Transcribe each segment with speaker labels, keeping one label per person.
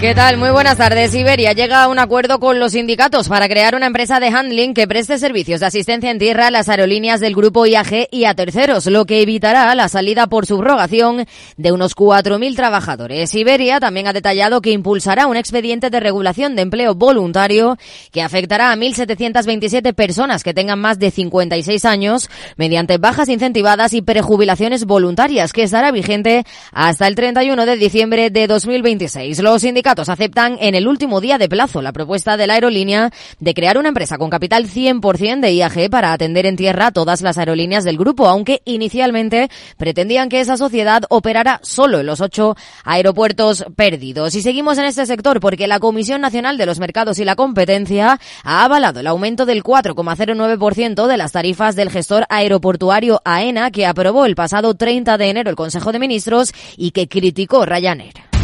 Speaker 1: ¿Qué tal? Muy buenas tardes. Iberia llega a un acuerdo con los sindicatos para crear una empresa de handling que preste servicios de asistencia en tierra a las aerolíneas del grupo IAG y a terceros, lo que evitará la salida por subrogación de unos 4.000 trabajadores. Iberia también ha detallado que impulsará un expediente de regulación de empleo voluntario que afectará a 1.727 personas que tengan más de 56 años mediante bajas incentivadas y prejubilaciones voluntarias, que estará vigente hasta el 31 de diciembre de 2026. Los sindicatos aceptan en el último día de plazo la propuesta de la aerolínea de crear una empresa con capital 100% de IAG para atender en tierra todas las aerolíneas del grupo, aunque inicialmente pretendían que esa sociedad operara solo en los ocho aeropuertos perdidos. Y seguimos en este sector porque la Comisión Nacional de los Mercados y la Competencia ha avalado el aumento del 4,09% de las tarifas del gestor aeroportuario AENA que aprobó el pasado 30 de enero el Consejo de Ministros y que criticó Ryanair.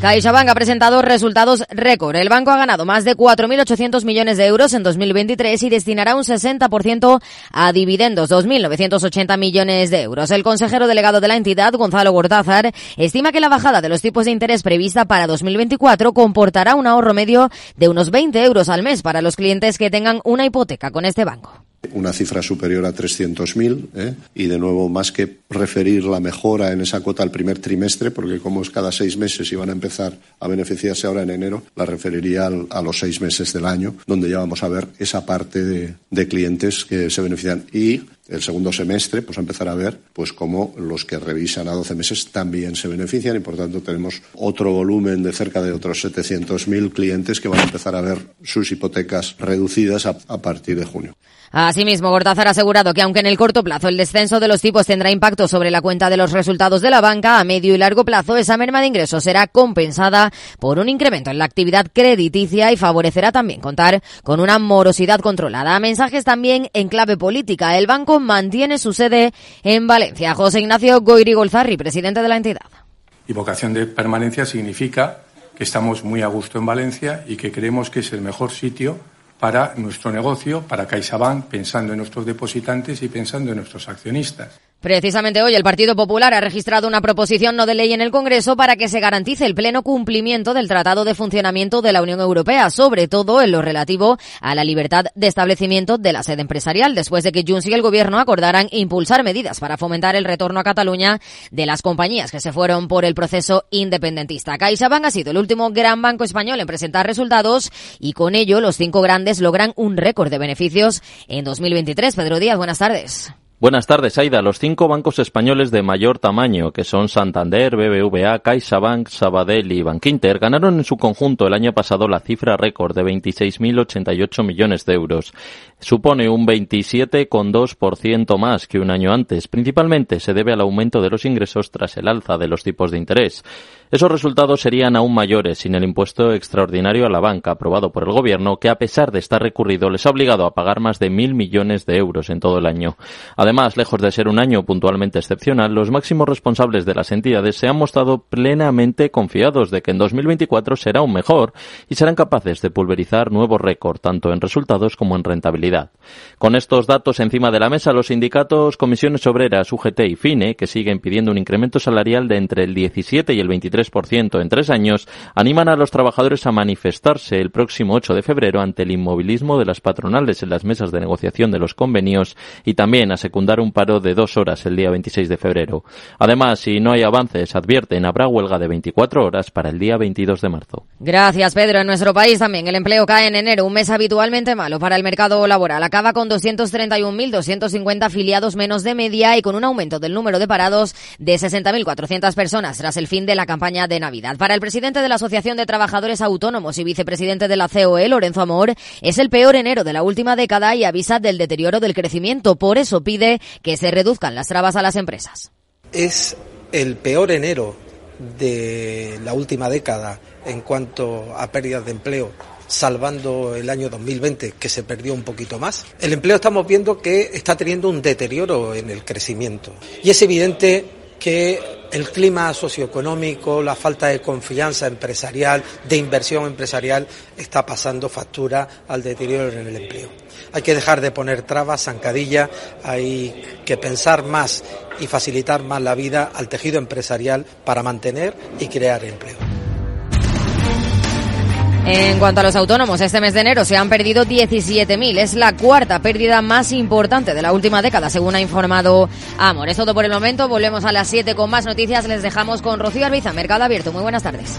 Speaker 1: CaixaBank ha presentado resultados récord. El banco ha ganado más de 4.800 millones de euros en 2023 y destinará un 60% a dividendos, 2.980 millones de euros. El consejero delegado de la entidad, Gonzalo Gortázar, estima que la bajada de los tipos de interés prevista para 2024 comportará un ahorro medio de unos 20 euros al mes para los clientes que tengan una hipoteca con este banco
Speaker 2: una cifra superior a 300.000 ¿eh? y de nuevo más que referir la mejora en esa cuota al primer trimestre, porque como es cada seis meses y van a empezar a beneficiarse ahora en enero, la referiría al, a los seis meses del año, donde ya vamos a ver esa parte de, de clientes que se benefician y el segundo semestre, pues a empezar a ver pues cómo los que revisan a 12 meses también se benefician y por tanto tenemos otro volumen de cerca de otros 700.000 clientes que van a empezar a ver sus hipotecas reducidas a, a partir de junio.
Speaker 1: Asimismo, Gortázar ha asegurado que aunque en el corto plazo el descenso de los tipos tendrá impacto sobre la cuenta de los resultados de la banca, a medio y largo plazo esa merma de ingresos será compensada por un incremento en la actividad crediticia y favorecerá también contar con una morosidad controlada. Mensajes también en clave política. El banco mantiene su sede en Valencia. José Ignacio Goiri Golzarri, presidente de la entidad.
Speaker 3: Y vocación de permanencia significa que estamos muy a gusto en Valencia y que creemos que es el mejor sitio para nuestro negocio, para CaixaBank, pensando en nuestros depositantes y pensando en nuestros accionistas.
Speaker 1: Precisamente hoy el Partido Popular ha registrado una proposición no de ley en el Congreso para que se garantice el pleno cumplimiento del Tratado de Funcionamiento de la Unión Europea, sobre todo en lo relativo a la libertad de establecimiento de la sede empresarial, después de que Junts y el Gobierno acordaran impulsar medidas para fomentar el retorno a Cataluña de las compañías que se fueron por el proceso independentista. CaixaBank ha sido el último gran banco español en presentar resultados y con ello los cinco grandes logran un récord de beneficios en 2023. Pedro Díaz, buenas tardes.
Speaker 4: Buenas tardes, Aida. Los cinco bancos españoles de mayor tamaño, que son Santander, BBVA, CaixaBank, Sabadell y Bankinter, ganaron en su conjunto el año pasado la cifra récord de 26.088 millones de euros. Supone un 27,2% más que un año antes. Principalmente se debe al aumento de los ingresos tras el alza de los tipos de interés. Esos resultados serían aún mayores sin el impuesto extraordinario a la banca aprobado por el Gobierno, que a pesar de estar recurrido les ha obligado a pagar más de mil millones de euros en todo el año. Además, lejos de ser un año puntualmente excepcional, los máximos responsables de las entidades se han mostrado plenamente confiados de que en 2024 será aún mejor y serán capaces de pulverizar nuevos récords tanto en resultados como en rentabilidad. Con estos datos encima de la mesa, los sindicatos Comisiones Obreras, UGT y FINE, que siguen pidiendo un incremento salarial de entre el 17 y el 23% en tres años, animan a los trabajadores a manifestarse el próximo 8 de febrero ante el inmovilismo de las patronales en las mesas de negociación de los convenios y también a secundar un paro de dos horas el día 26 de febrero. Además, si no hay avances, advierten, habrá huelga de 24 horas para el día 22 de marzo.
Speaker 1: Gracias, Pedro. En nuestro país también el empleo cae en enero, un mes habitualmente malo para el mercado laboral. Acaba con 231.250 afiliados menos de media y con un aumento del número de parados de 60.400 personas tras el fin de la campaña de Navidad. Para el presidente de la Asociación de Trabajadores Autónomos y vicepresidente de la COE, Lorenzo Amor, es el peor enero de la última década y avisa del deterioro del crecimiento. Por eso pide que se reduzcan las trabas a las empresas.
Speaker 5: Es el peor enero de la última década en cuanto a pérdidas de empleo salvando el año 2020 que se perdió un poquito más. El empleo estamos viendo que está teniendo un deterioro en el crecimiento y es evidente que el clima socioeconómico, la falta de confianza empresarial, de inversión empresarial, está pasando factura al deterioro en el empleo. Hay que dejar de poner trabas, zancadilla, hay que pensar más y facilitar más la vida al tejido empresarial para mantener y crear empleo.
Speaker 1: En cuanto a los autónomos, este mes de enero se han perdido 17.000. Es la cuarta pérdida más importante de la última década, según ha informado Amor. Es todo por el momento. Volvemos a las 7 con más noticias. Les dejamos con Rocío Arbiza, Mercado Abierto. Muy buenas tardes.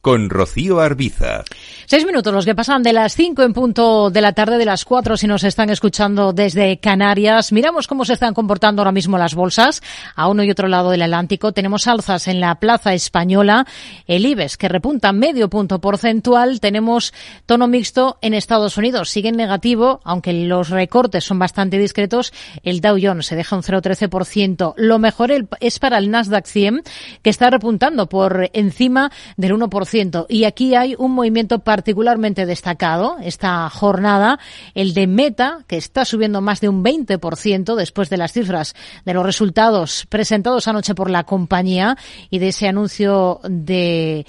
Speaker 6: Con Rocío Arbiza.
Speaker 7: Seis minutos los que pasan de las cinco en punto de la tarde, de las cuatro si nos están escuchando desde Canarias. Miramos cómo se están comportando ahora mismo las bolsas. A uno y otro lado del Atlántico tenemos alzas en la plaza española. El IBEX que repunta medio punto porcentual. Tenemos tono mixto en Estados Unidos. Sigue en negativo, aunque los recortes son bastante discretos. El Dow Jones se deja un 0,13%. Lo mejor es para el Nasdaq 100, que está repuntando por encima del 1%. Y aquí hay un movimiento particularmente destacado esta jornada, el de Meta, que está subiendo más de un 20% después de las cifras de los resultados presentados anoche por la compañía y de ese anuncio de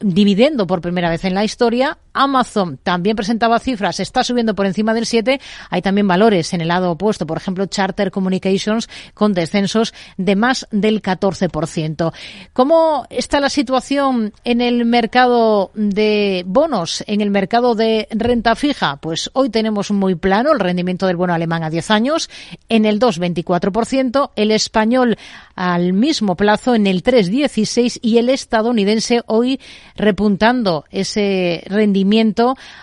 Speaker 7: dividendo por primera vez en la historia. Amazon también presentaba cifras, está subiendo por encima del 7. Hay también valores en el lado opuesto, por ejemplo, Charter Communications con descensos de más del 14%. ¿Cómo está la situación en el mercado de bonos, en el mercado de renta fija? Pues hoy tenemos muy plano el rendimiento del bono alemán a 10 años en el 2,24%, el español al mismo plazo en el 3,16 y el estadounidense hoy repuntando ese rendimiento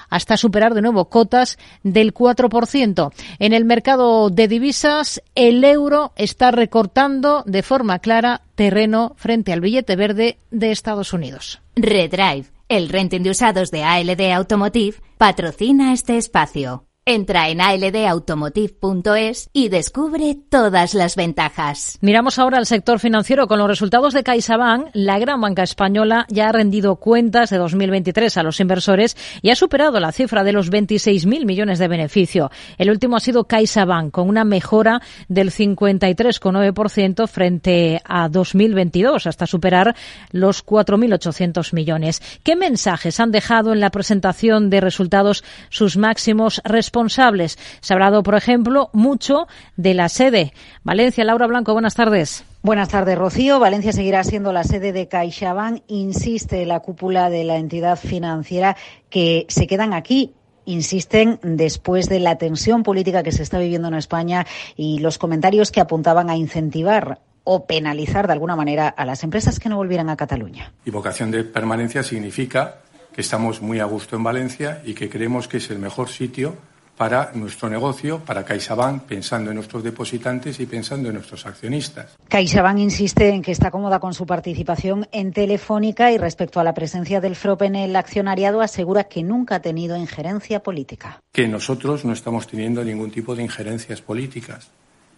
Speaker 7: hasta superar de nuevo cotas del 4%. En el mercado de divisas, el euro está recortando de forma clara terreno frente al billete verde de Estados Unidos.
Speaker 8: Redrive, el renting de usados de ALD Automotive, patrocina este espacio. Entra en aldautomotive.es y descubre todas las ventajas.
Speaker 7: Miramos ahora al sector financiero. Con los resultados de CaixaBank, la gran banca española ya ha rendido cuentas de 2023 a los inversores y ha superado la cifra de los 26.000 millones de beneficio. El último ha sido CaixaBank, con una mejora del 53,9% frente a 2022, hasta superar los 4.800 millones. ¿Qué mensajes han dejado en la presentación de resultados sus máximos responsables? Responsables. Se ha hablado, por ejemplo, mucho de la sede. Valencia, Laura Blanco, buenas tardes.
Speaker 9: Buenas tardes, Rocío. Valencia seguirá siendo la sede de CaixaBank. Insiste la cúpula de la entidad financiera que se quedan aquí insisten después de la tensión política que se está viviendo en España y los comentarios que apuntaban a incentivar o penalizar de alguna manera a las empresas que no volvieran a Cataluña.
Speaker 3: Y vocación de permanencia significa que estamos muy a gusto en Valencia y que creemos que es el mejor sitio para nuestro negocio, para CaixaBank, pensando en nuestros depositantes y pensando en nuestros accionistas.
Speaker 9: CaixaBank insiste en que está cómoda con su participación en Telefónica y respecto a la presencia del FROP en el accionariado asegura que nunca ha tenido injerencia política.
Speaker 3: Que nosotros no estamos teniendo ningún tipo de injerencias políticas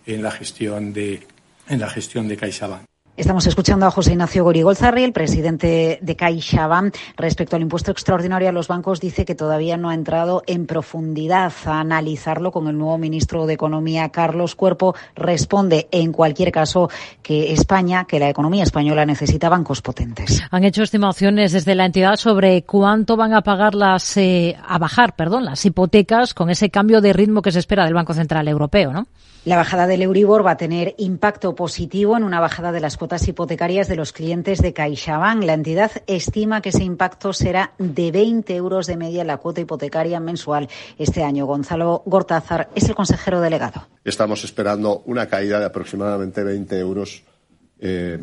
Speaker 3: en la gestión de, en la gestión de CaixaBank.
Speaker 9: Estamos escuchando a José Ignacio Gorigolzarri, el presidente de CaixaBank. Respecto al impuesto extraordinario a los bancos, dice que todavía no ha entrado en profundidad a analizarlo con el nuevo ministro de Economía, Carlos Cuerpo. Responde, en cualquier caso, que España, que la economía española necesita bancos potentes.
Speaker 7: Han hecho estimaciones desde la entidad sobre cuánto van a pagar las, eh, a bajar, perdón, las hipotecas con ese cambio de ritmo que se espera del Banco Central Europeo, ¿no?
Speaker 9: La bajada del Euribor va a tener impacto positivo en una bajada de las cuotas hipotecarias de los clientes de CaixaBank. La entidad estima que ese impacto será de 20 euros de media la cuota hipotecaria mensual este año. Gonzalo Gortázar es el consejero delegado.
Speaker 2: Estamos esperando una caída de aproximadamente 20 euros eh,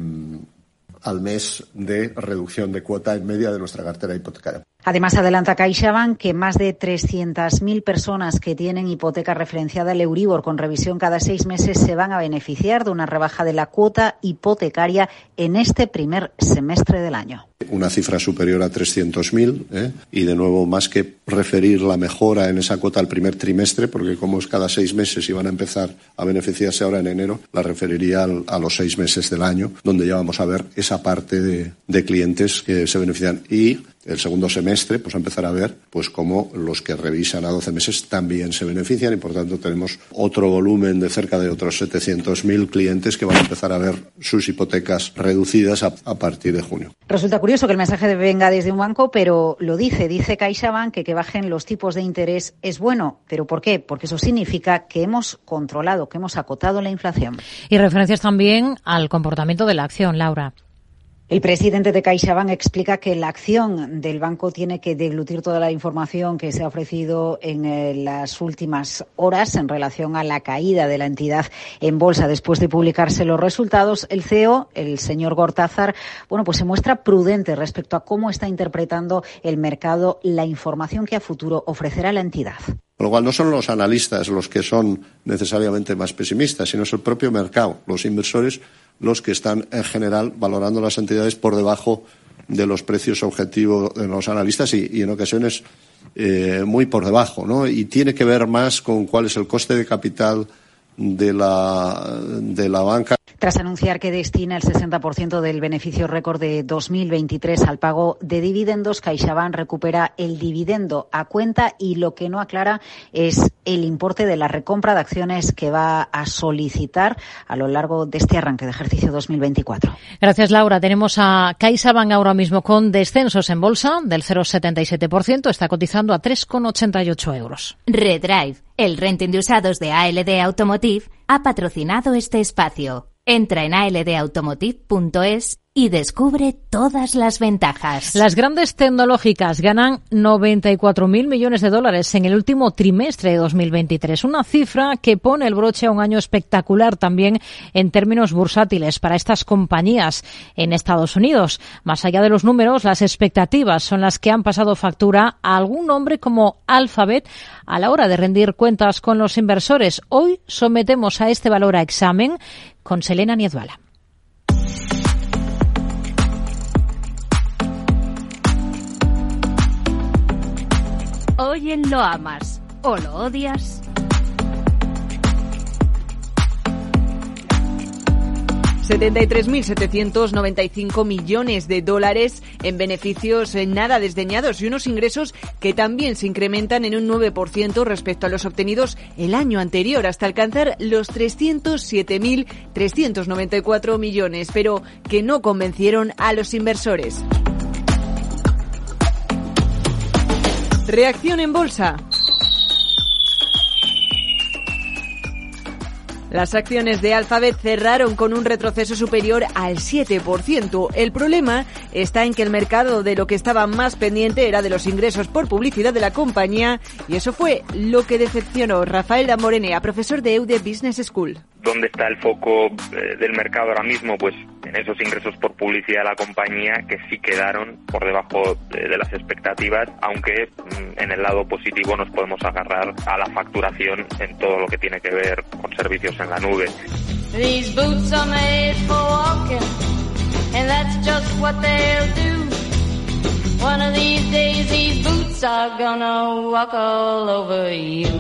Speaker 2: al mes de reducción de cuota en media de nuestra cartera hipotecaria.
Speaker 9: Además, adelanta CaixaBank que más de 300.000 personas que tienen hipoteca referenciada al Euribor con revisión cada seis meses se van a beneficiar de una rebaja de la cuota hipotecaria en este primer semestre del año.
Speaker 2: Una cifra superior a 300.000 ¿eh? y, de nuevo, más que referir la mejora en esa cuota al primer trimestre, porque como es cada seis meses y van a empezar a beneficiarse ahora en enero, la referiría a los seis meses del año, donde ya vamos a ver esa parte de, de clientes que se benefician. Y el segundo semestre, pues a empezar a ver pues cómo los que revisan a 12 meses también se benefician y por tanto tenemos otro volumen de cerca de otros 700.000 clientes que van a empezar a ver sus hipotecas reducidas a, a, partir de junio.
Speaker 9: Resulta curioso que el mensaje venga desde un banco, pero lo dice, dice CaixaBank que que bajen los tipos de interés es bueno, pero ¿por qué? Porque eso significa que hemos controlado, que hemos acotado la inflación.
Speaker 7: Y referencias también al comportamiento de la acción, Laura.
Speaker 9: El presidente de CaixaBank explica que la acción del banco tiene que deglutir toda la información que se ha ofrecido en eh, las últimas horas en relación a la caída de la entidad en bolsa después de publicarse los resultados. El CEO, el señor Gortázar, bueno, pues se muestra prudente respecto a cómo está interpretando el mercado la información que a futuro ofrecerá la entidad.
Speaker 2: Con lo cual no son los analistas los que son necesariamente más pesimistas, sino es el propio mercado, los inversores los que están en general valorando las entidades por debajo de los precios objetivos de los analistas y, en ocasiones eh, muy por debajo, ¿no? Y tiene que ver más con cuál es el coste de capital de la, de la banca.
Speaker 9: Tras anunciar que destina el 60% del beneficio récord de 2023 al pago de dividendos, CaixaBank recupera el dividendo a cuenta y lo que no aclara es el importe de la recompra de acciones que va a solicitar a lo largo de este arranque de ejercicio 2024.
Speaker 7: Gracias, Laura. Tenemos a CaixaBank ahora mismo con descensos en bolsa del 0,77%. Está cotizando a 3,88 euros.
Speaker 8: Redrive, el renting de usados de ALD Automotive, ha patrocinado este espacio. Entra en aldautomotive.es y descubre todas las ventajas.
Speaker 7: Las grandes tecnológicas ganan 94.000 millones de dólares en el último trimestre de 2023, una cifra que pone el broche a un año espectacular también en términos bursátiles para estas compañías en Estados Unidos. Más allá de los números, las expectativas son las que han pasado factura a algún nombre como Alphabet a la hora de rendir cuentas con los inversores. Hoy sometemos a este valor a examen con Selena Niezbala.
Speaker 8: Hoy en Lo Amas o Lo Odias.
Speaker 10: ...73.795 millones de dólares en beneficios nada desdeñados y unos ingresos que también se incrementan en un 9% respecto a los obtenidos el año anterior, hasta alcanzar los 307.394 millones, pero que no convencieron a los inversores. Reacción en bolsa. Las acciones de Alphabet cerraron con un retroceso superior al 7%. El problema está en que el mercado de lo que estaba más pendiente era de los ingresos por publicidad de la compañía y eso fue lo que decepcionó Rafael Damorenea, profesor de EUDE Business School.
Speaker 11: ¿Dónde está el foco eh, del mercado ahora mismo? Pues en esos ingresos por publicidad de la compañía que sí quedaron por debajo de, las expectativas, aunque mm, en el lado positivo nos podemos agarrar a la facturación en todo lo que tiene que ver con servicios en la nube.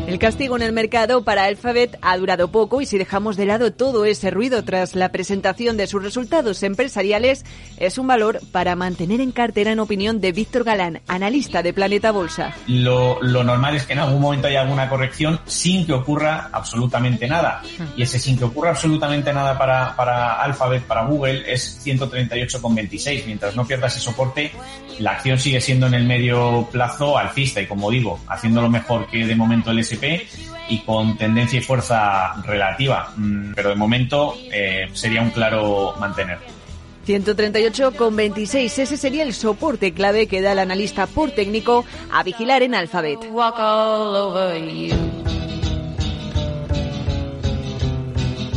Speaker 10: El castigo en el mercado para Alphabet ha durado poco y si dejamos de lado todo ese ruido tras la presentación de sus resultados empresariales, es un valor para mantener en cartera en opinión de Víctor Galán, analista de Planeta Bolsa.
Speaker 12: Lo, lo normal es que en algún momento haya alguna corrección sin que ocurra absolutamente nada. Y ese sin que ocurra absolutamente nada para, para Alphabet, para Google, es 138,26. Mientras no pierda ese soporte, la acción sigue siendo en el medio plazo alcista y como digo, haciéndolo mejor que de momento el SP y con tendencia y fuerza relativa. Mm, pero de momento eh, sería un claro mantener.
Speaker 10: 138,26. Ese sería el soporte clave que da el analista por técnico a vigilar en Alphabet.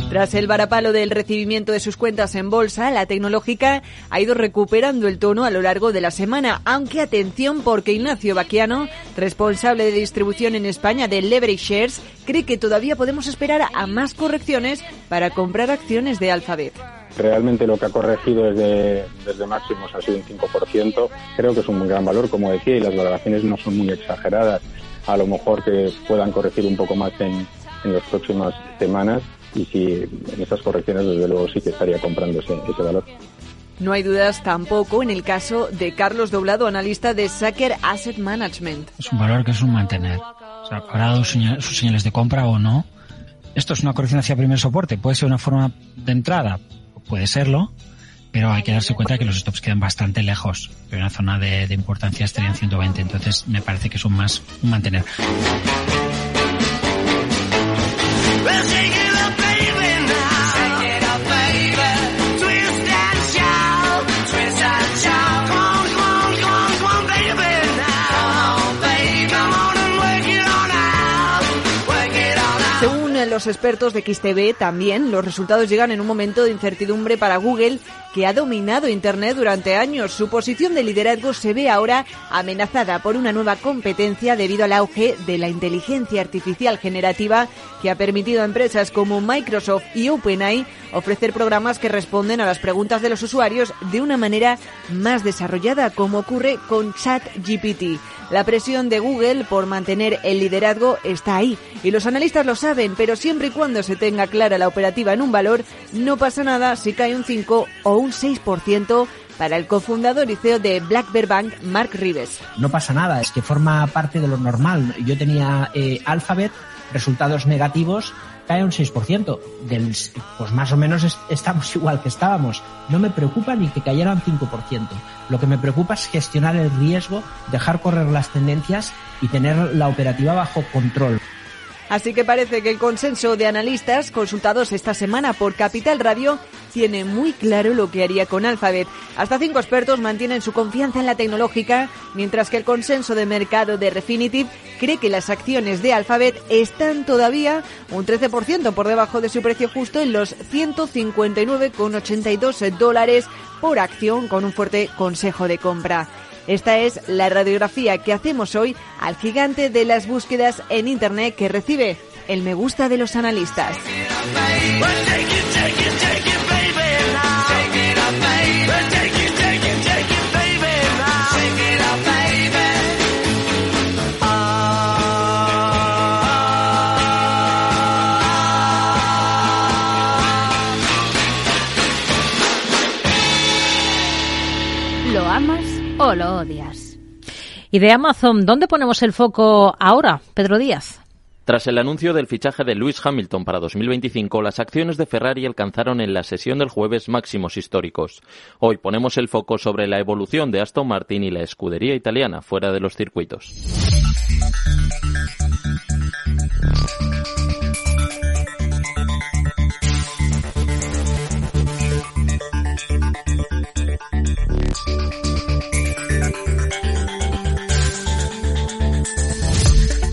Speaker 10: Tras el varapalo del recibimiento de sus cuentas en bolsa, la tecnológica ha ido recuperando el tono a lo largo de la semana, aunque atención porque Ignacio Baquiano, responsable de distribución en España de Leverage Shares, cree que todavía podemos esperar a más correcciones para comprar acciones de Alphabet.
Speaker 13: Realmente lo que ha corregido desde, desde máximos ha sido un 5%. Creo que es un gran valor, como decía, y las valoraciones no son muy exageradas. A lo mejor que puedan corregir un poco más en las próximas semanas y si en esas correcciones desde luego sí que estaría comprando ese, ese valor.
Speaker 10: No hay dudas tampoco en el caso de Carlos Doblado, analista de Sacker Asset Management.
Speaker 14: Es un valor que es un mantener. O sea, habrá dado sus señales de compra o no. Esto es una corrección hacia primer soporte. Puede ser una forma de entrada, puede serlo, pero hay que darse cuenta que los stops quedan bastante lejos. Pero una zona de, de importancia estaría en 120. Entonces me parece que es un más un mantener. We'll take it up.
Speaker 10: Los expertos de XTV también, los resultados llegan en un momento de incertidumbre para Google, que ha dominado Internet durante años. Su posición de liderazgo se ve ahora amenazada por una nueva competencia debido al auge de la inteligencia artificial generativa que ha permitido a empresas como Microsoft y OpenAI ofrecer programas que responden a las preguntas de los usuarios de una manera más desarrollada, como ocurre con ChatGPT. La presión de Google por mantener el liderazgo está ahí y los analistas lo saben, pero siempre y cuando se tenga clara la operativa en un valor, no pasa nada si cae un 5 o un 6% para el cofundador y CEO de Black Bear Bank, Mark Rives.
Speaker 15: No pasa nada, es que forma parte de lo normal. Yo tenía eh, Alphabet, resultados negativos, cae un 6%. Del, pues más o menos es, estamos igual que estábamos. No me preocupa ni que cayera un 5%. Lo que me preocupa es gestionar el riesgo, dejar correr las tendencias y tener la operativa bajo control.
Speaker 10: Así que parece que el consenso de analistas consultados esta semana por Capital Radio tiene muy claro lo que haría con Alphabet. Hasta cinco expertos mantienen su confianza en la tecnológica, mientras que el consenso de mercado de Refinitiv cree que las acciones de Alphabet están todavía un 13% por debajo de su precio justo en los 159,82 dólares por acción con un fuerte consejo de compra. Esta es la radiografía que hacemos hoy al gigante de las búsquedas en Internet que recibe el me gusta de los analistas.
Speaker 8: O lo odias?
Speaker 7: Y de Amazon, ¿dónde ponemos el foco ahora, Pedro Díaz?
Speaker 4: Tras el anuncio del fichaje de Lewis Hamilton para 2025, las acciones de Ferrari alcanzaron en la sesión del jueves máximos históricos. Hoy ponemos el foco sobre la evolución de Aston Martin y la escudería italiana fuera de los circuitos.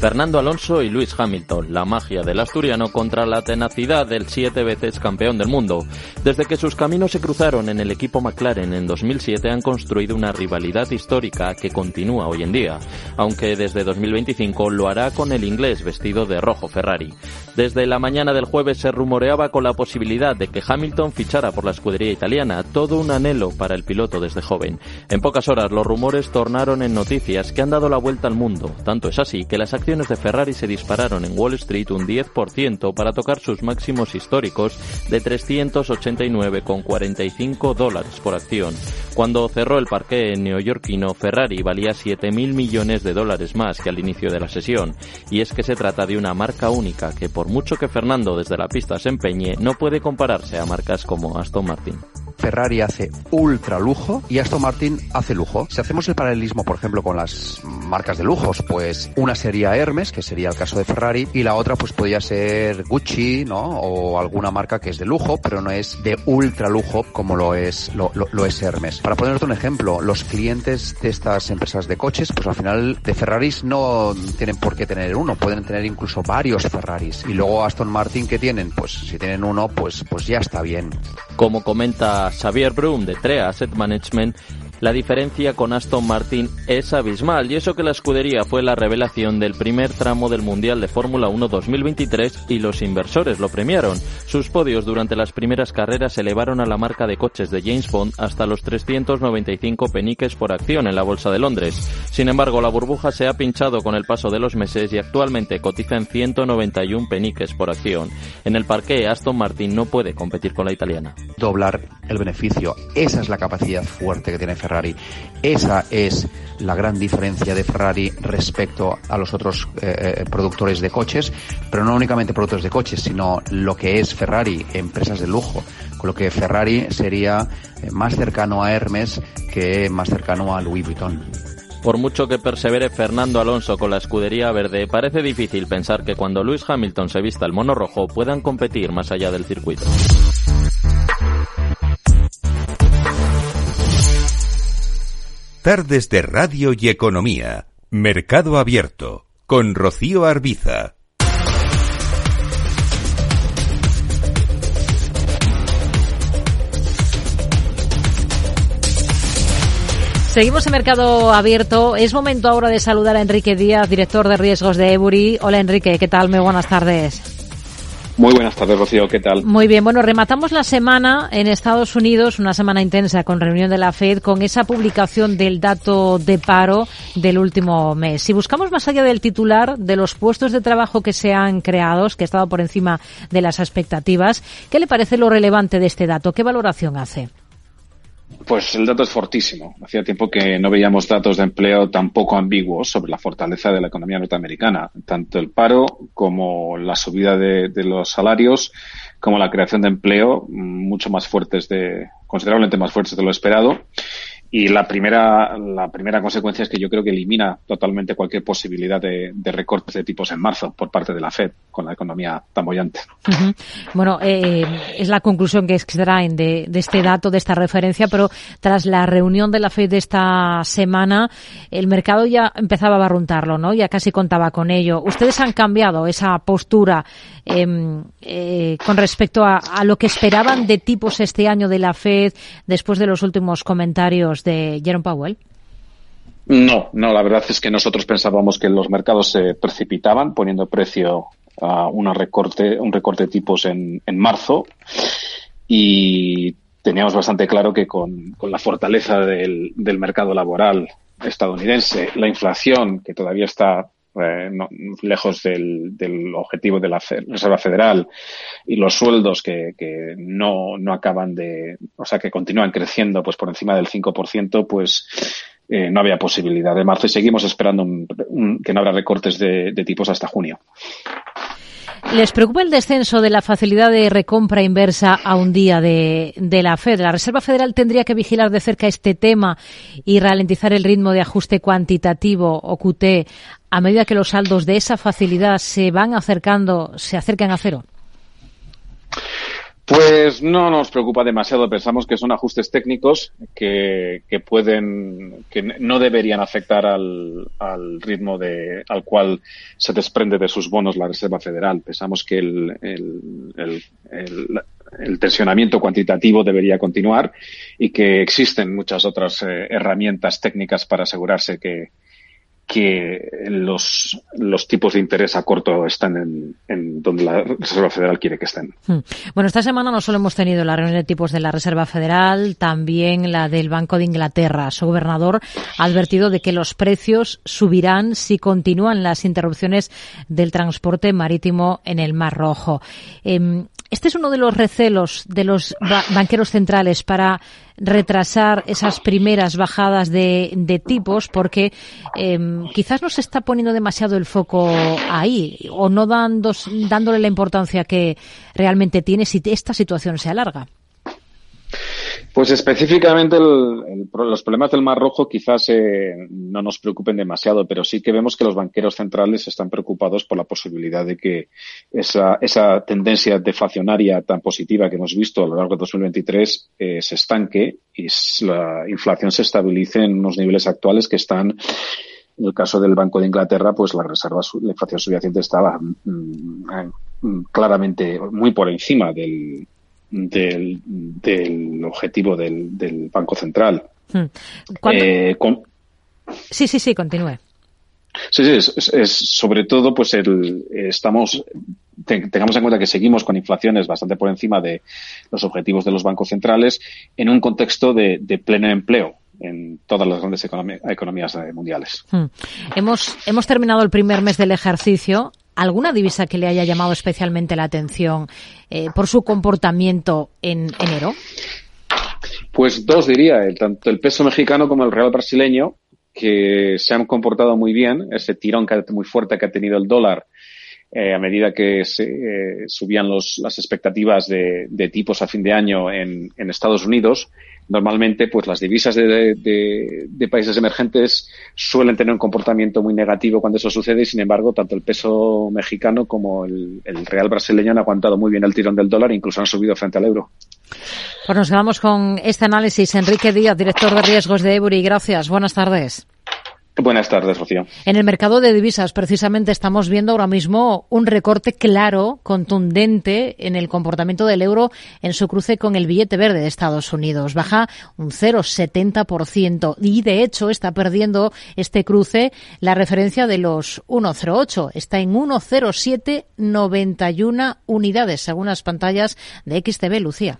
Speaker 4: Fernando Alonso y Luis Hamilton, la magia del asturiano contra la tenacidad del siete veces campeón del mundo. Desde que sus caminos se cruzaron en el equipo McLaren en 2007 han construido una rivalidad histórica que continúa hoy en día, aunque desde 2025 lo hará con el inglés vestido de rojo Ferrari. Desde la mañana del jueves se rumoreaba con la posibilidad de que Hamilton fichara por la escudería italiana, todo un anhelo para el piloto desde joven. En pocas horas los rumores tornaron en noticias que han dado la vuelta al mundo, tanto es así que las acciones de Ferrari se dispararon en Wall Street un 10% para tocar sus máximos históricos de 389,45 dólares por acción. Cuando cerró el parque neoyorquino, Ferrari valía 7.000 millones de dólares más que al inicio de la sesión. Y es que se trata de una marca única que por mucho que Fernando desde la pista se empeñe, no puede compararse a marcas como Aston Martin.
Speaker 16: Ferrari hace ultra lujo y Aston Martin hace lujo. Si hacemos el paralelismo, por ejemplo, con las marcas de lujos, pues una sería Hermes, que sería el caso de Ferrari, y la otra pues podría ser Gucci, ¿no? O alguna marca que es de lujo, pero no es de ultra lujo como lo es, lo, es Hermes. Para ponerte un ejemplo, los clientes de estas empresas de coches, pues al final de Ferraris no tienen por qué tener uno, pueden tener incluso varios Ferraris. Y luego Aston Martin que tienen, pues si tienen uno, pues, pues ya está bien.
Speaker 4: Como comenta Xavier Brum de TREA Asset Management, la diferencia con Aston Martin es abismal y eso que la escudería fue la revelación del primer tramo del Mundial de Fórmula 1 2023 y los inversores lo premiaron. Sus podios durante las primeras carreras elevaron a la marca de coches de James Bond hasta los 395 peniques por acción en la Bolsa de Londres. Sin embargo, la burbuja se ha pinchado con el paso de los meses y actualmente cotiza en 191 peniques por acción. En el parque, Aston Martin no puede competir con la italiana.
Speaker 16: Doblar el beneficio, esa es la capacidad fuerte que tiene Ferrari. Esa es la gran diferencia de Ferrari respecto a los otros eh, eh, productores de coches, pero no únicamente productores de coches, sino lo que es Ferrari, empresas de lujo, con lo que Ferrari sería eh, más cercano a Hermes que más cercano a Louis Vuitton.
Speaker 4: Por mucho que persevere Fernando Alonso con la escudería verde, parece difícil pensar que cuando Lewis Hamilton se vista el mono rojo puedan competir más allá del circuito.
Speaker 6: Tardes de Radio y Economía. Mercado Abierto. Con Rocío Arbiza.
Speaker 7: Seguimos en Mercado Abierto. Es momento ahora de saludar a Enrique Díaz, director de riesgos de Ebury. Hola Enrique, ¿qué tal? Muy buenas tardes.
Speaker 17: Muy buenas tardes, Rocío. ¿Qué tal?
Speaker 7: Muy bien. Bueno, rematamos la semana en Estados Unidos, una semana intensa con reunión de la Fed, con esa publicación del dato de paro del último mes. Si buscamos más allá del titular, de los puestos de trabajo que se han creado, que ha estado por encima de las expectativas, ¿qué le parece lo relevante de este dato? ¿Qué valoración hace?
Speaker 17: Pues el dato es fortísimo. Hacía tiempo que no veíamos datos de empleo tan poco ambiguos sobre la fortaleza de la economía norteamericana. Tanto el paro como la subida de, de los salarios, como la creación de empleo, mucho más fuertes de, considerablemente más fuertes de lo esperado. Y la primera, la primera consecuencia es que yo creo que elimina totalmente cualquier posibilidad de, de recortes de tipos en marzo por parte de la Fed con la economía tan.
Speaker 7: Bueno, eh, es la conclusión que extraen de, este dato, de esta referencia, pero tras la reunión de la Fed de esta semana, el mercado ya empezaba a barruntarlo, ¿no? Ya casi contaba con ello. ¿Ustedes han cambiado esa postura eh, eh, con respecto a lo que esperaban de tipos este año de la Fed después de los últimos comentarios de Jerome Powell?
Speaker 17: No, no, la verdad es que nosotros pensábamos que los mercados se precipitaban poniendo precio a recorte, un recorte de tipos en, en marzo y teníamos bastante claro que con, con la fortaleza del, del, mercado laboral estadounidense, la inflación que todavía está eh, no, lejos del, del, objetivo de la Reserva Federal y los sueldos que, que no, no acaban de, o sea, que continúan creciendo pues por encima del 5%, pues eh, no había posibilidad de marzo y seguimos esperando un, que no habrá recortes de tipos hasta junio.
Speaker 7: ¿Les preocupa el descenso de la facilidad de recompra inversa a un día de, la Fed? ¿La Reserva Federal tendría que vigilar de cerca este tema y ralentizar el ritmo de ajuste cuantitativo o QT a medida que los saldos de esa facilidad se van acercando, se acercan a cero?
Speaker 17: Pues no nos preocupa demasiado. Pensamos que son ajustes técnicos que, que pueden, que no deberían afectar al, al, ritmo de, al cual se desprende de sus bonos la Reserva Federal. Pensamos que el, el, el, el el tensionamiento cuantitativo debería continuar y que existen muchas otras eh, herramientas técnicas para asegurarse que, que los, los tipos de interés a corto están en, en, donde la Reserva Federal quiere que estén.
Speaker 7: Bueno, esta semana no solo hemos tenido la reunión de tipos de la Reserva Federal, también la del Banco de Inglaterra. Su gobernador ha advertido de que los precios subirán si continúan las interrupciones del transporte marítimo en el Mar Rojo. Eh, este es uno de los recelos de los ba banqueros centrales para retrasar esas primeras bajadas de, de tipos porque eh, quizás no se está poniendo demasiado el foco ahí o no dando, dándole la importancia que realmente tiene si esta situación se alarga.
Speaker 17: Pues específicamente los problemas del Mar Rojo quizás eh, no nos preocupen demasiado, pero sí que vemos que los banqueros centrales están preocupados por la posibilidad de que esa, esa tendencia deflacionaria tan positiva que hemos visto a lo largo de 2023 eh, se estanque y la inflación se estabilice en unos niveles actuales que están en el caso del Banco de Inglaterra, pues la reserva, la inflación subyacente estaba mm, mm, claramente muy por encima del, del, del objetivo del, del, Banco Central. Hmm.
Speaker 7: Eh, sí, sí, sí, continúe.
Speaker 17: Sí, sí, es, sobre todo, pues el, estamos, tengamos en cuenta que seguimos con inflaciones bastante por encima de los objetivos de los bancos centrales en un contexto de, de pleno empleo en todas las grandes economías mundiales.
Speaker 7: Hmm. Hemos, hemos terminado el primer mes del ejercicio. ¿Alguna divisa que le haya llamado especialmente la atención eh, por su comportamiento en enero?
Speaker 17: Pues dos diría, tanto el peso mexicano como el real brasileño, que se han comportado muy bien, ese tirón muy fuerte que ha tenido el dólar eh, a medida que se, eh, subían los, las expectativas de, tipos a fin de año en, Estados Unidos normalmente pues las divisas de, países emergentes suelen tener un comportamiento muy negativo cuando eso sucede sin embargo tanto el peso mexicano como el, el real brasileño han aguantado muy bien el tirón del dólar e incluso han subido frente al euro.
Speaker 7: Pues nos quedamos con este análisis. Enrique Díaz, director de riesgos de Ebury. Gracias. Buenas tardes.
Speaker 17: Buenas tardes, Rocío.
Speaker 7: En el mercado de divisas, precisamente, estamos viendo ahora mismo un recorte claro, contundente, en el comportamiento del euro en su cruce con el billete verde de Estados Unidos. Baja un 0,70% y, de hecho, está perdiendo este cruce la referencia de los 1,08. Está en 1,0791 unidades, según las pantallas de XTB, Lucía.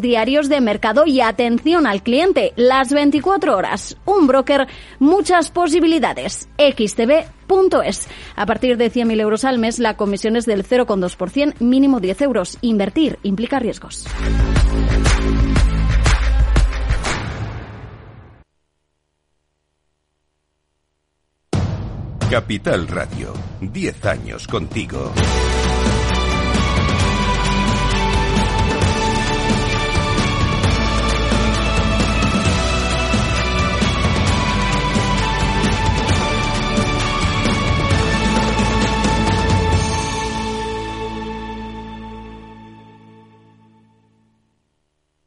Speaker 18: diarios de mercado y atención al cliente las 24 horas. Un broker, muchas posibilidades. xtb.es. A partir de 100.000 euros al mes, la comisión es del 0,2%, mínimo 10 euros. Invertir implica riesgos.
Speaker 6: Capital Radio, 10 años contigo.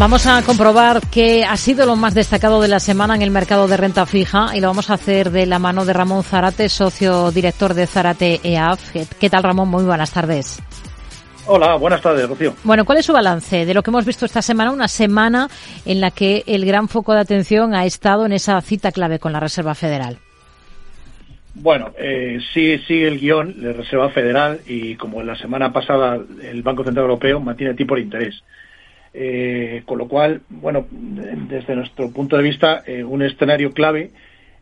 Speaker 7: Vamos a comprobar qué ha sido lo más destacado de la semana en el mercado de renta fija y lo vamos a hacer de la mano de Ramón Zarate, socio director de Zarate EAF. ¿Qué tal, Ramón? Muy buenas tardes.
Speaker 19: Hola, buenas tardes, Rocío.
Speaker 7: Bueno, ¿cuál es su balance de lo que hemos visto esta semana? Una semana en la que el gran foco de atención ha estado en esa cita clave con la Reserva Federal.
Speaker 19: Bueno, eh, sigue, sigue el guion de Reserva Federal y como en la semana pasada el Banco Central Europeo mantiene tipo de interés. Eh, con lo cual, bueno, desde nuestro punto de vista, eh, un escenario clave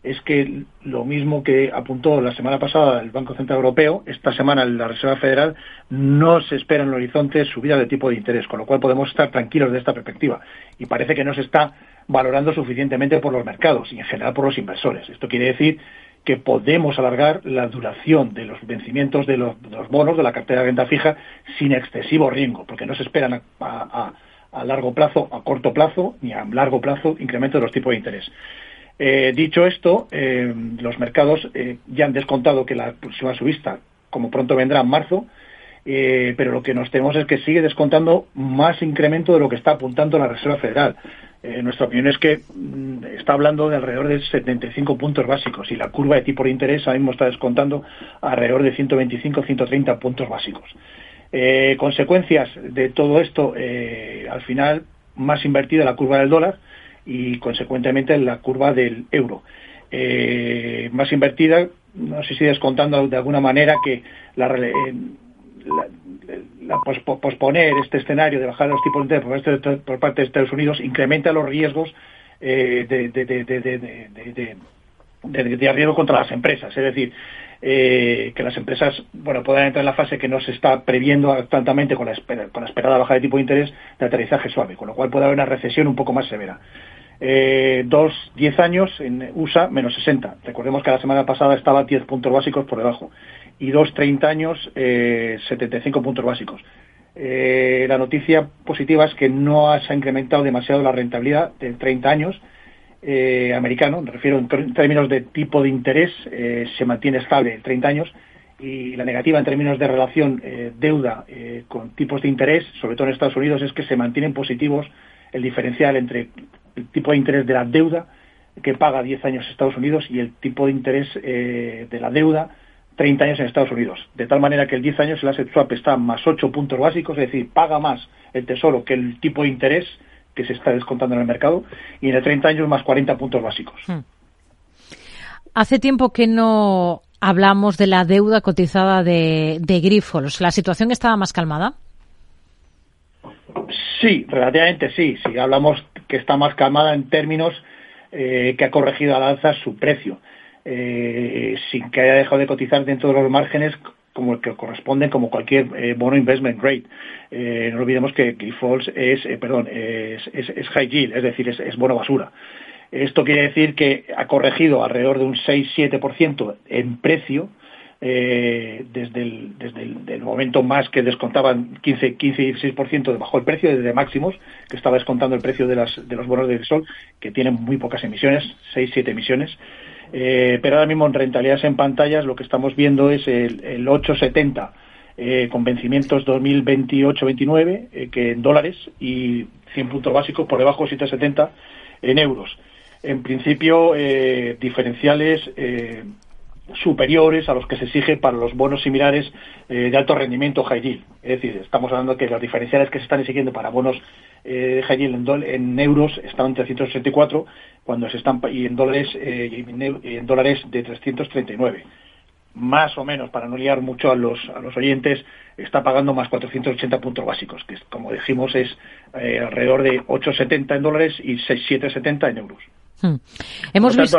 Speaker 19: es que lo mismo que apuntó la semana pasada el Banco Central Europeo, esta semana la Reserva Federal no se espera en el horizonte subida de tipo de interés, con lo cual podemos estar tranquilos de esta perspectiva. Y parece que no se está valorando suficientemente por los mercados y en general por los inversores. Esto quiere decir que podemos alargar la duración de los vencimientos de los, bonos de la cartera de renta fija sin excesivo riesgo, porque no se esperan a a largo plazo, a corto plazo ni a largo plazo incremento de los tipos de interés. Eh, dicho esto, eh, los mercados eh, ya han descontado que la próxima subista, como pronto vendrá en marzo, pero lo que nos tememos es que sigue descontando más incremento de lo que está apuntando la Reserva Federal. Nuestra opinión es que mm, está hablando de alrededor de 75 puntos básicos y la curva de tipo de interés ahora mismo está descontando alrededor de 125-130 puntos básicos. Eh, consecuencias de todo esto, eh, al final, más invertida la curva del dólar y, consecuentemente, la curva del euro. Eh, más invertida, no sé si descontando de alguna manera que la, posponer este escenario de bajar los tipos de interés por, parte de Estados Unidos incrementa los riesgos de, de, riesgo contra las empresas. Es decir, eh, que las empresas bueno puedan entrar en la fase que no se está previendo actualmente con la, con la esperada baja de tipo de interés de aterrizaje suave, con lo cual puede haber una recesión un poco más severa. Eh, dos, diez años en USA, menos 60. Recordemos que la semana pasada estaba 10 puntos básicos por debajo. Y dos, 30 años, eh, 75 puntos básicos. Eh, la noticia positiva es que no se ha incrementado demasiado la rentabilidad de 30 años, eh, americano, me refiero en términos de tipo de interés, eh, se mantiene estable en 30 años y la negativa en términos de relación eh, deuda con tipos de interés, sobre todo en Estados Unidos, es que se mantienen positivos el diferencial entre el tipo de interés de la deuda que paga 10 años Estados Unidos y el tipo de interés de la deuda 30 años en Estados Unidos. De tal manera que el 10 años el asset swap está más 8 puntos básicos, es decir, paga más el tesoro que el tipo de interés que se está descontando en el mercado, y en el 30 años más 40 puntos básicos. Hmm.
Speaker 7: Hace tiempo que no hablamos de la deuda cotizada de, de Grifols. ¿La situación estaba más calmada?
Speaker 19: Sí, relativamente sí. Sí, hablamos que está más calmada en términos eh, que ha corregido al alza su precio, eh, sin que haya dejado de cotizar dentro de los márgenes como el que corresponden como cualquier eh, bono investment grade. Eh, no olvidemos que Grifols es, eh, perdón, es, es, high yield, es decir, es, bono basura. Esto quiere decir que ha corregido alrededor de un 6-7% en precio desde, el, desde el momento más que descontaban 15, 15 y 16% debajo el precio, desde máximos, que estaba descontando el precio de, las, de los bonos de sol, que tienen muy pocas emisiones, 6-7 emisiones. Eh, pero ahora mismo en rentabilidades en pantallas lo que estamos viendo es el, 870 eh, con vencimientos 2028-29 eh, que en dólares y 100 puntos básicos por debajo de 770 en euros. En principio, diferenciales superiores a los que se exige para los bonos similares de alto rendimiento high yield. Es decir, estamos hablando que los diferenciales que se están exigiendo para bonos eh, yield en, en, euros están en 364 cuando se están y en dólares eh, en dólares de 339 más o menos para no liar mucho a los a los oyentes está pagando más 480 puntos básicos que como dijimos es eh, alrededor de 870 en dólares y 6770 en euros
Speaker 7: Hmm. Hemos visto...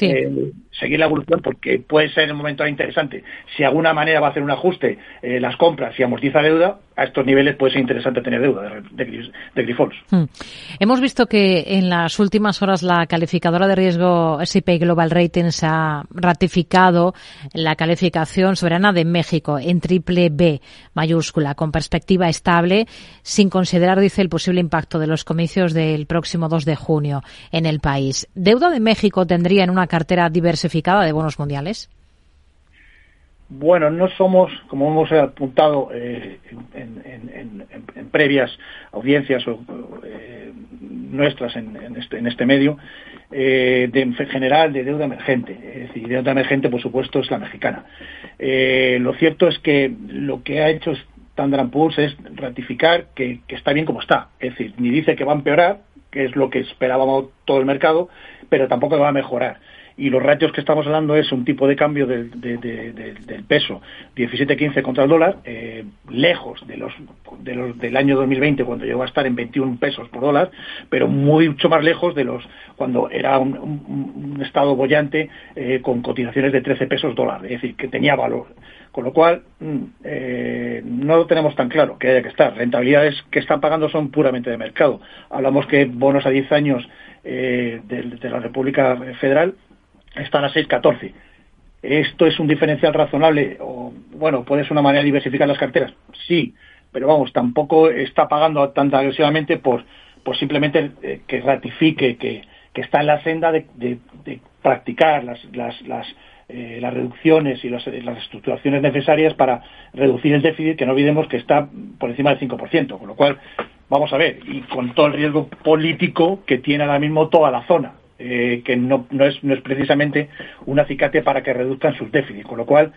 Speaker 19: Eh, seguir la evolución porque puede ser en un momento interesante. Si de alguna manera va a hacer un ajuste eh, las compras y amortiza deuda, a estos niveles puede ser interesante tener deuda de, de, Grifols.
Speaker 7: Hmm. Hemos visto que en las últimas horas la calificadora de riesgo S&P Global Ratings ha ratificado la calificación soberana de México en triple B mayúscula, con perspectiva estable, sin considerar, dice, el posible impacto de los comicios del próximo 2 de junio en el país. ¿Deuda de México tendría en una cartera diversificada de bonos mundiales?
Speaker 19: Bueno, no somos, como hemos apuntado eh, en, previas audiencias eh, nuestras este, en, este, medio, eh, de, en general de deuda emergente. Es decir, deuda emergente, por supuesto, es la mexicana. lo cierto es que lo que ha hecho Standard Poor's es ratificar que, que, está bien como está. Es decir, ni dice que va a empeorar, que es lo que esperábamos todo el mercado, pero tampoco va a mejorar. Y los ratios que estamos hablando es un tipo de cambio del, peso 17-15 contra el dólar, eh, lejos de los, del año 2020 cuando llegó a estar en 21 pesos por dólar, pero mucho más lejos de los cuando era un, estado bollante eh, con cotizaciones de 13 pesos dólar, es decir, que tenía valor. Con lo cual, mm, eh, no lo tenemos tan claro que haya que estar. Rentabilidades que están pagando son puramente de mercado. Hablamos que bonos a 10 años de, la República Federal están a 6,14. ¿Esto es un diferencial razonable? O, bueno, ¿puede ser una manera de diversificar las carteras? Sí, pero vamos, tampoco está pagando tan agresivamente por, por simplemente eh, que ratifique que, está en la senda de, practicar las, las eh, las reducciones y las, las estructuraciones necesarias para reducir el déficit, que no olvidemos que está por encima del 5%, con lo cual, vamos a ver, y con todo el riesgo político que tiene ahora mismo toda la zona, eh, que no, no, es, no es precisamente un acicate para que reduzcan sus déficits, con lo cual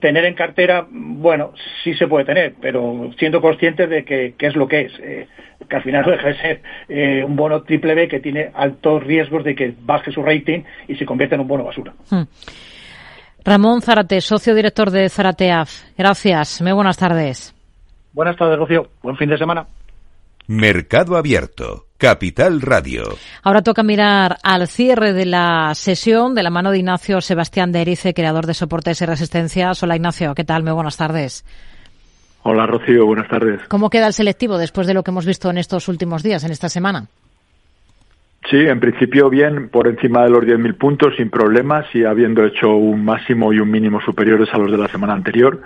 Speaker 19: tener en cartera, bueno, sí se puede tener, pero siendo conscientes de que, es lo que es, eh, que al final no deja de ser eh, un bono triple B que tiene altos riesgos de que baje su rating y se convierta en un bono basura. Hmm.
Speaker 7: Ramón Zarate, socio director de Zarateaf. Gracias. Muy buenas tardes.
Speaker 19: Buenas tardes, Rocío. Buen fin de semana.
Speaker 6: Mercado Abierto, Capital Radio.
Speaker 7: Ahora toca mirar al cierre de la sesión de la mano de Ignacio Sebastián de Erice, creador de soportes y resistencias. Hola Ignacio, ¿qué tal? Muy buenas tardes.
Speaker 20: Hola Rocío, buenas tardes.
Speaker 7: ¿Cómo queda el selectivo después de lo que hemos visto en estos últimos días, en esta semana?
Speaker 20: Sí, en principio bien, por encima de los 10.000 puntos, sin problemas y habiendo hecho un máximo y un mínimo superiores a los de la semana anterior,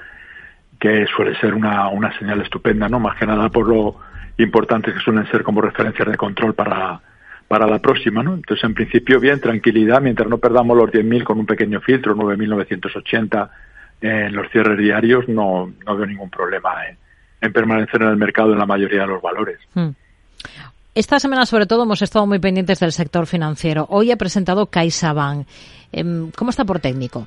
Speaker 20: que suele ser una, una señal estupenda, ¿no? Más que nada por lo importantes que suelen ser como referencias de control para, para la próxima, ¿no? Entonces, en principio, bien, tranquilidad, mientras no perdamos los 10.000 con un pequeño filtro, 9.980 en los cierres diarios, no, no veo ningún problema en, permanecer en el mercado en la mayoría de los valores. Hmm.
Speaker 7: Esta semana, sobre todo, hemos estado muy pendientes del sector financiero. Hoy ha presentado CaixaBank. Em, ¿Cómo está por técnico?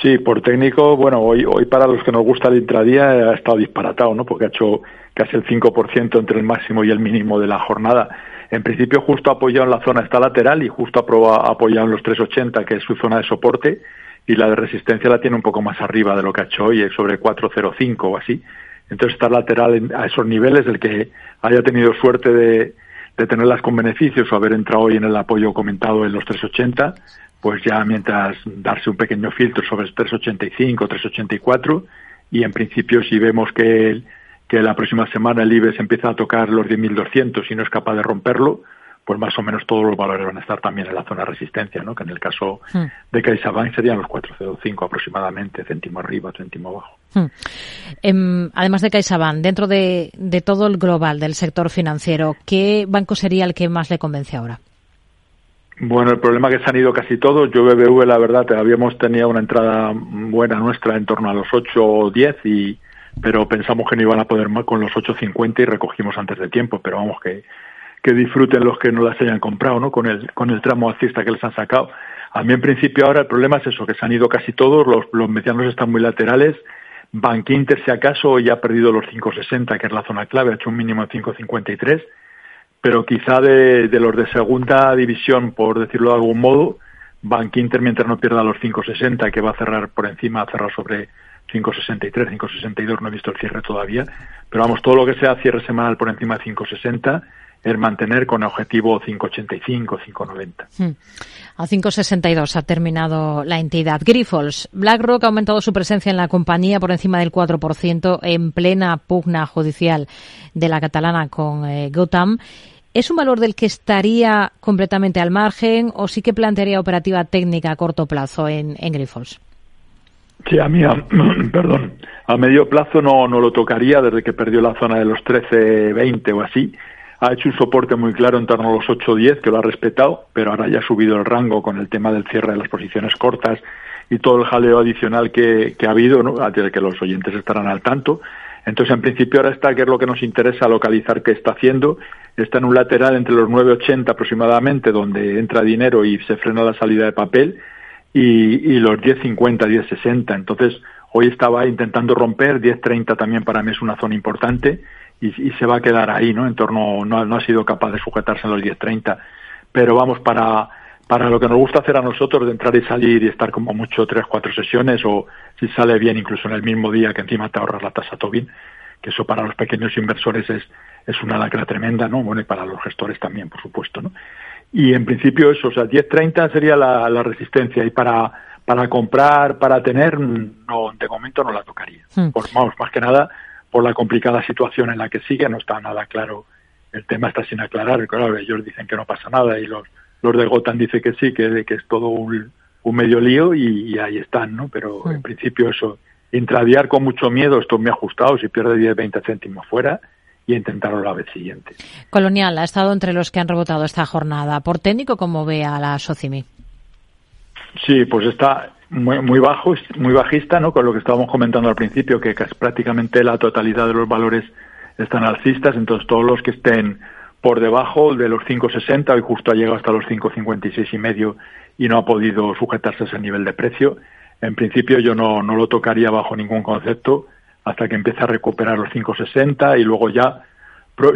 Speaker 20: Sí, por técnico, bueno, hoy, hoy para los que nos gusta el intradía ha estado disparatado, ¿no? Porque ha hecho casi el 5% entre el máximo y el mínimo de la jornada. En principio justo apoyado en la zona está lateral y justo apoyado en los 380, que es su zona de soporte, y la de resistencia la tiene un poco más arriba de lo que ha hecho hoy, sobre 405 o así. Entonces está lateral a esos niveles, el que haya tenido suerte de, de tenerlas con beneficios o haber entrado hoy en el apoyo comentado en los 380, pues ya mientras darse un pequeño filtro sobre el 385, 384, y en principio si vemos que el, que la próxima semana el IBEX empieza a tocar los 10.200 y no es capaz de romperlo, pues más o menos todos los valores van a estar también en la zona de resistencia, ¿no? que en el caso hmm. de CaixaBank serían los 4,05 aproximadamente, céntimo arriba, céntimo abajo. Hmm.
Speaker 7: Em, además de CaixaBank, dentro de, de todo el global del sector financiero, ¿qué banco sería el que más le convence ahora?
Speaker 20: Bueno, el problema es que se han ido casi todos. Yo BBV, la verdad, habíamos tenido una entrada buena nuestra en torno a los 8 o 10 y, pero pensamos que no iban a poder más con los 8.50 y recogimos antes de tiempo, pero vamos que, que disfruten los que no las hayan comprado, ¿no? Con el, con el tramo alcista que les han sacado. A mí en principio ahora el problema es eso, que se han ido casi todos, los, los medianos están muy laterales, Bank Inter si acaso ya ha perdido los 5.60, que es la zona clave, ha hecho un mínimo de 5.53, pero quizá de, los de segunda división, por decirlo de algún modo, Bank Inter mientras no pierda los 5.60, que va a cerrar por encima, a cerrar sobre 563, 562, no he visto el cierre todavía, pero vamos, todo lo que sea cierre semanal por encima de 560 es mantener con objetivo 585, 590. Hmm.
Speaker 7: A 562 ha terminado la entidad. Grifols, BlackRock ha aumentado su presencia en la compañía por encima del 4% en plena pugna judicial de la catalana con eh, Gotham. ¿Es un valor del que estaría completamente al margen o sí que plantearía operativa técnica a corto plazo en, en Grifols?
Speaker 20: Sí, a mí, a, perdón, a medio plazo no, no lo tocaría desde que perdió la zona de los 13, 20 o así. Ha hecho un soporte muy claro en torno a los 8, 10, que lo ha respetado, pero ahora ya ha subido el rango con el tema del cierre de las posiciones cortas y todo el jaleo adicional que, que ha habido, ¿no? que los oyentes estarán al tanto. Entonces, en principio ahora está, que es lo que nos interesa localizar qué está haciendo, está en un lateral entre los 9,80 aproximadamente, donde entra dinero y se frena la salida de papel, y, y los 10.50, 10.60. Entonces, hoy estaba intentando romper, 10.30 también para mí es una zona importante y, y, se va a quedar ahí, ¿no? En torno, no, no ha sido capaz de sujetarse en los 10.30. Pero vamos, para, para lo que nos gusta hacer a nosotros, de entrar y salir y estar como mucho tres, cuatro sesiones o si sale bien incluso en el mismo día que encima te ahorras la tasa Tobin, que eso para los pequeños inversores es, es una lacra tremenda, ¿no? Bueno, y para los gestores también, por supuesto, ¿no? Y en principio eso, o sea, 10.30 sería la, la, resistencia y para, para comprar, para tener, no, de momento no la tocaría. Hmm. Por, vamos, más que nada por la complicada situación en la que sigue, no está nada claro, el tema está sin aclarar, claro, ellos dicen que no pasa nada y los, los de Gotan dicen que sí, que, que es todo un, un medio lío y, ahí están, ¿no? Pero en hmm. principio eso, intradiar con mucho miedo, esto me ha ajustado, si pierde 10, 20 céntimos fuera, y intentarlo la vez siguiente.
Speaker 7: Colonial ha estado entre los que han rebotado esta jornada. Por técnico, ¿cómo ve a la Socimi?
Speaker 20: Sí, pues está muy, muy bajo, muy bajista, ¿no? Con lo que estábamos comentando al principio, que casi prácticamente la totalidad de los valores están alcistas, entonces todos los que estén por debajo de los 5,60, hoy justo ha llegado hasta los 5,56 y medio y no ha podido sujetarse a ese nivel de precio. En principio yo no, no lo tocaría bajo ningún concepto hasta que empiece a recuperar los 5,60 y luego ya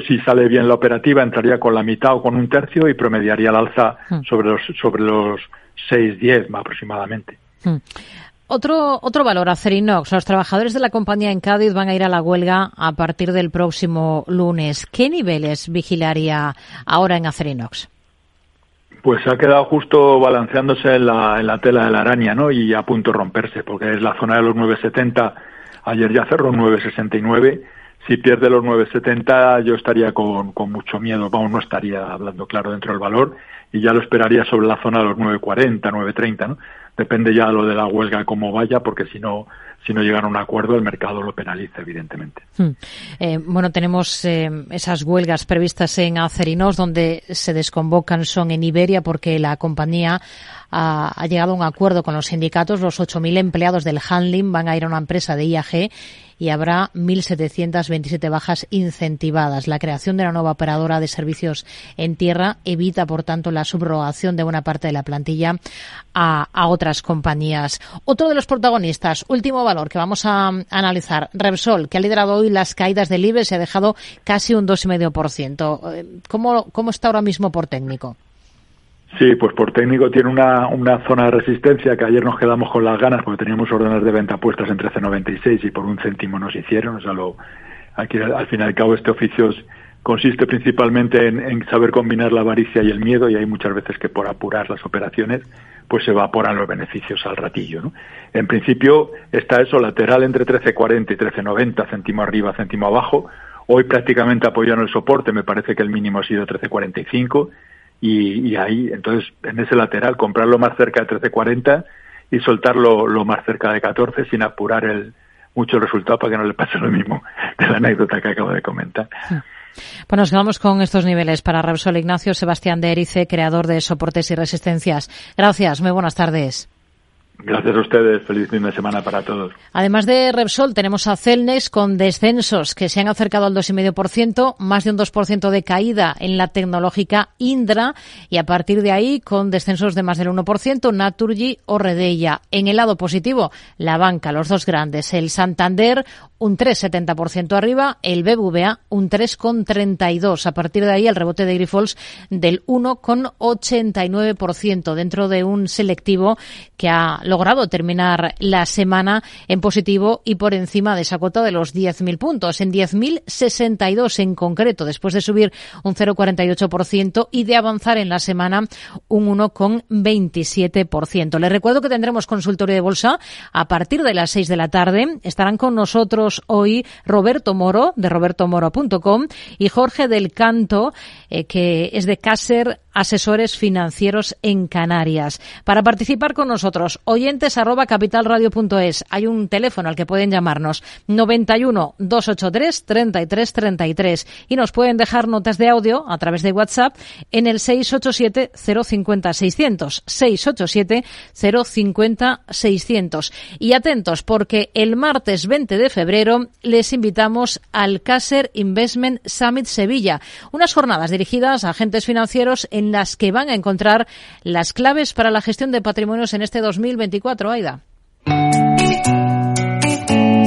Speaker 20: si sale bien la operativa entraría con la mitad o con un tercio y promediaría el alza hmm. sobre los sobre los 6-10 aproximadamente. Hmm.
Speaker 7: Otro, otro valor, Acerinox. Los trabajadores de la compañía en Cádiz van a ir a la huelga a partir del próximo lunes. ¿Qué niveles vigilaría ahora en Acerinox?
Speaker 20: Pues ha quedado justo balanceándose en la, en la tela de la araña, ¿no? Y a punto de romperse, porque es la zona de los 970. Ayer ya cerró 969. Si pierde los 970, yo estaría con, mucho miedo. Vamos, no estaría hablando claro dentro del valor y ya lo esperaría sobre la zona de los 940, 930, ¿no? depende ya lo de la huelga cómo vaya, porque si no, si no llegan a un acuerdo, el mercado lo penaliza, evidentemente.
Speaker 7: Hmm. Eh, bueno, tenemos eh, esas huelgas previstas en Acerinos, donde se desconvocan son en Iberia, porque la compañía ha, llegado a un acuerdo con los sindicatos. Los 8.000 empleados del handling van a ir a una empresa de IAG y habrá 1.727 bajas incentivadas. La creación de la nueva operadora de servicios en tierra evita, por tanto, la subrogación de buena parte de la plantilla a, otras compañías. Otro de los protagonistas, último valor que vamos a, analizar, Repsol, que ha liderado hoy las caídas del IBEX y ha dejado casi un 2,5%. Eh, ¿Cómo, ¿Cómo está ahora mismo por técnico?
Speaker 20: Sí, pues por técnico tiene una, una zona de resistencia que ayer nos quedamos con las ganas porque teníamos órdenes de venta puestas en 13.96 y por un céntimo nos hicieron. O sea, lo, aquí al fin y al cabo este oficio consiste principalmente en, saber combinar la avaricia y el miedo y hay muchas veces que por apurar las operaciones pues se evaporan los beneficios al ratillo. ¿no? En principio está eso lateral entre 13.40 y 13.90, céntimo arriba, céntimo abajo. Hoy prácticamente apoyando el soporte, me parece que el mínimo ha sido 13.45 y, y, ahí, entonces, en ese lateral, comprarlo más cerca de 13.40 y soltarlo lo más cerca de 14 sin apurar el mucho el resultado para que no le pase lo mismo de la anécdota que acabo de comentar.
Speaker 7: Pues nos quedamos con estos niveles para Repsol Ignacio Sebastián de Erice, creador de soportes y resistencias. Gracias, muy buenas tardes.
Speaker 20: Gracias a ustedes. Feliz fin de semana para todos.
Speaker 7: Además de Repsol, tenemos a Celnex con descensos que se han acercado al 2,5%, más de un 2% de caída en la tecnológica Indra y a partir de ahí con descensos de más del 1%, Naturgy o Redella. En el lado positivo, la banca, los dos grandes, el Santander un 3,70% arriba, el BBVA un 3,32%. A partir de ahí el rebote de Grifols del 1,89% dentro de un selectivo que ha logrado terminar la semana en positivo y por encima de esa cuota de los 10.000 puntos, en 10.062 en concreto, después de subir un 0,48% y de avanzar en la semana un 1,27%. Les recuerdo que tendremos consultorio de bolsa a partir de las 6 de la tarde. Estarán con nosotros hoy Roberto Moro, de robertomoro.com, y Jorge del Canto, eh, que es de Caser Asesores Financieros en Canarias. Para participar con nosotros, oyentes arroba capitalradio.es. Hay un teléfono al que pueden llamarnos 91 283 33 33 y nos pueden dejar notas de audio a través de WhatsApp en el 687 050 600 687 050 600 y atentos porque el martes 20 de febrero les invitamos al Caser Investment Summit Sevilla, unas jornadas dirigidas a agentes financieros en las que van a encontrar las claves para la gestión de patrimonios en este 2020 24, Aida.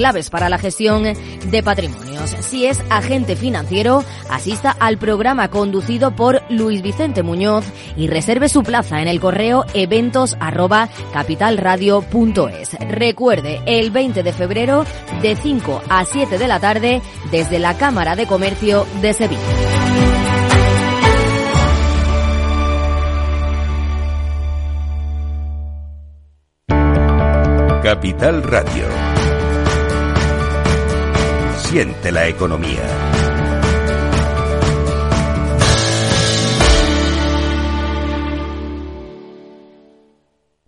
Speaker 1: claves para la gestión de patrimonios. Si es agente financiero, asista al programa conducido por Luis Vicente Muñoz y reserve su plaza en el correo eventos Recuerde, el 20 de febrero de 5 a 7 de la tarde desde la Cámara de Comercio de Sevilla.
Speaker 6: Capital Radio. Siente la economía.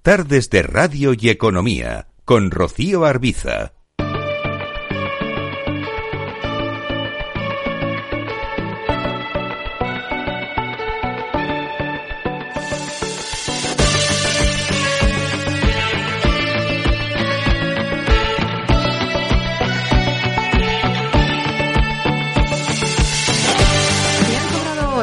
Speaker 6: Tardes de Radio y Economía con Rocío Arbiza.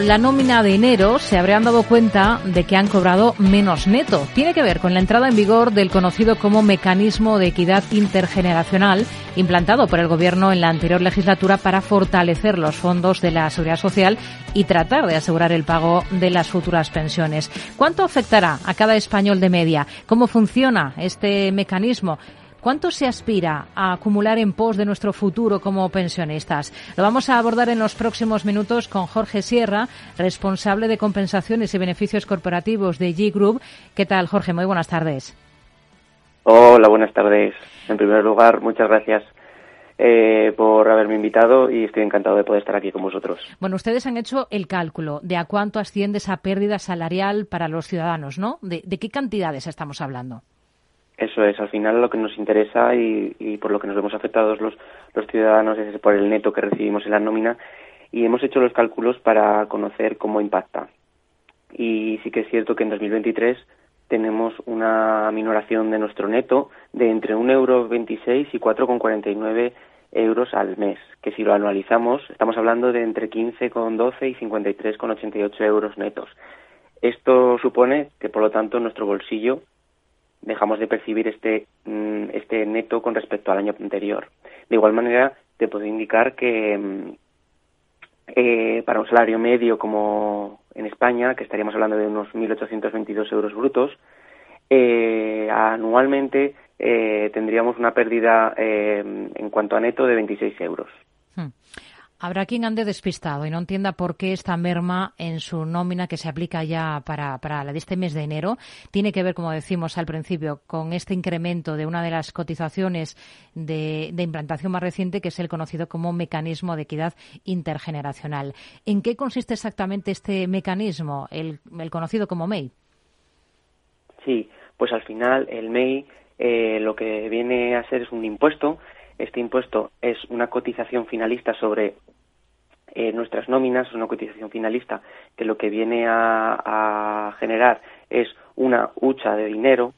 Speaker 7: La nómina de enero se habrían dado cuenta de que han cobrado menos neto. Tiene que ver con la entrada en vigor del conocido como mecanismo de equidad intergeneracional implantado por el Gobierno en la anterior legislatura para fortalecer los fondos de la seguridad social y tratar de asegurar el pago de las futuras pensiones. ¿Cuánto afectará a cada español de media? ¿Cómo funciona este mecanismo? ¿Cuánto se aspira a acumular en pos de nuestro futuro como pensionistas? Lo vamos a abordar en los próximos minutos con Jorge Sierra, responsable de compensaciones y beneficios corporativos de G Group. ¿Qué tal, Jorge? Muy buenas tardes.
Speaker 21: Hola, buenas tardes. En primer lugar, muchas gracias eh, por haberme invitado y estoy encantado de poder estar aquí con vosotros.
Speaker 7: Bueno, ustedes han hecho el cálculo de a cuánto asciende esa pérdida salarial para los ciudadanos, ¿no? ¿De, de qué cantidades estamos hablando?
Speaker 21: Eso es, al final lo que nos interesa y, por lo que nos vemos afectados los, los ciudadanos es por el neto que recibimos en la nómina y hemos hecho los cálculos para conocer cómo impacta. Y sí que es cierto que en 2023 tenemos una minoración de nuestro neto de entre 1,26 euro y 4,49 euros al mes, que si lo anualizamos estamos hablando de entre 15,12 y 53,88 euros netos. Esto supone que, por lo tanto, nuestro bolsillo dejamos de percibir este, mm, este neto con respecto al año anterior. De igual manera, te puedo indicar que mm, eh, para un salario medio como en España, que estaríamos hablando de unos 1.822 euros brutos, eh, anualmente eh, tendríamos una pérdida en cuanto a neto de 26 euros. Hmm.
Speaker 7: Habrá quien ande despistado y no entienda por qué esta merma en su nómina que se aplica ya para, para la de este mes de enero tiene que ver, como decimos al principio, con este incremento de una de las cotizaciones de, implantación más reciente, que es el conocido como mecanismo de equidad intergeneracional. ¿En qué consiste exactamente este mecanismo, el, conocido como MEI?
Speaker 21: Sí, pues al final el MEI eh, lo que viene a ser es un impuesto este impuesto es una cotización finalista sobre eh, nuestras nóminas, una cotización finalista que lo que viene a, generar es una hucha de dinero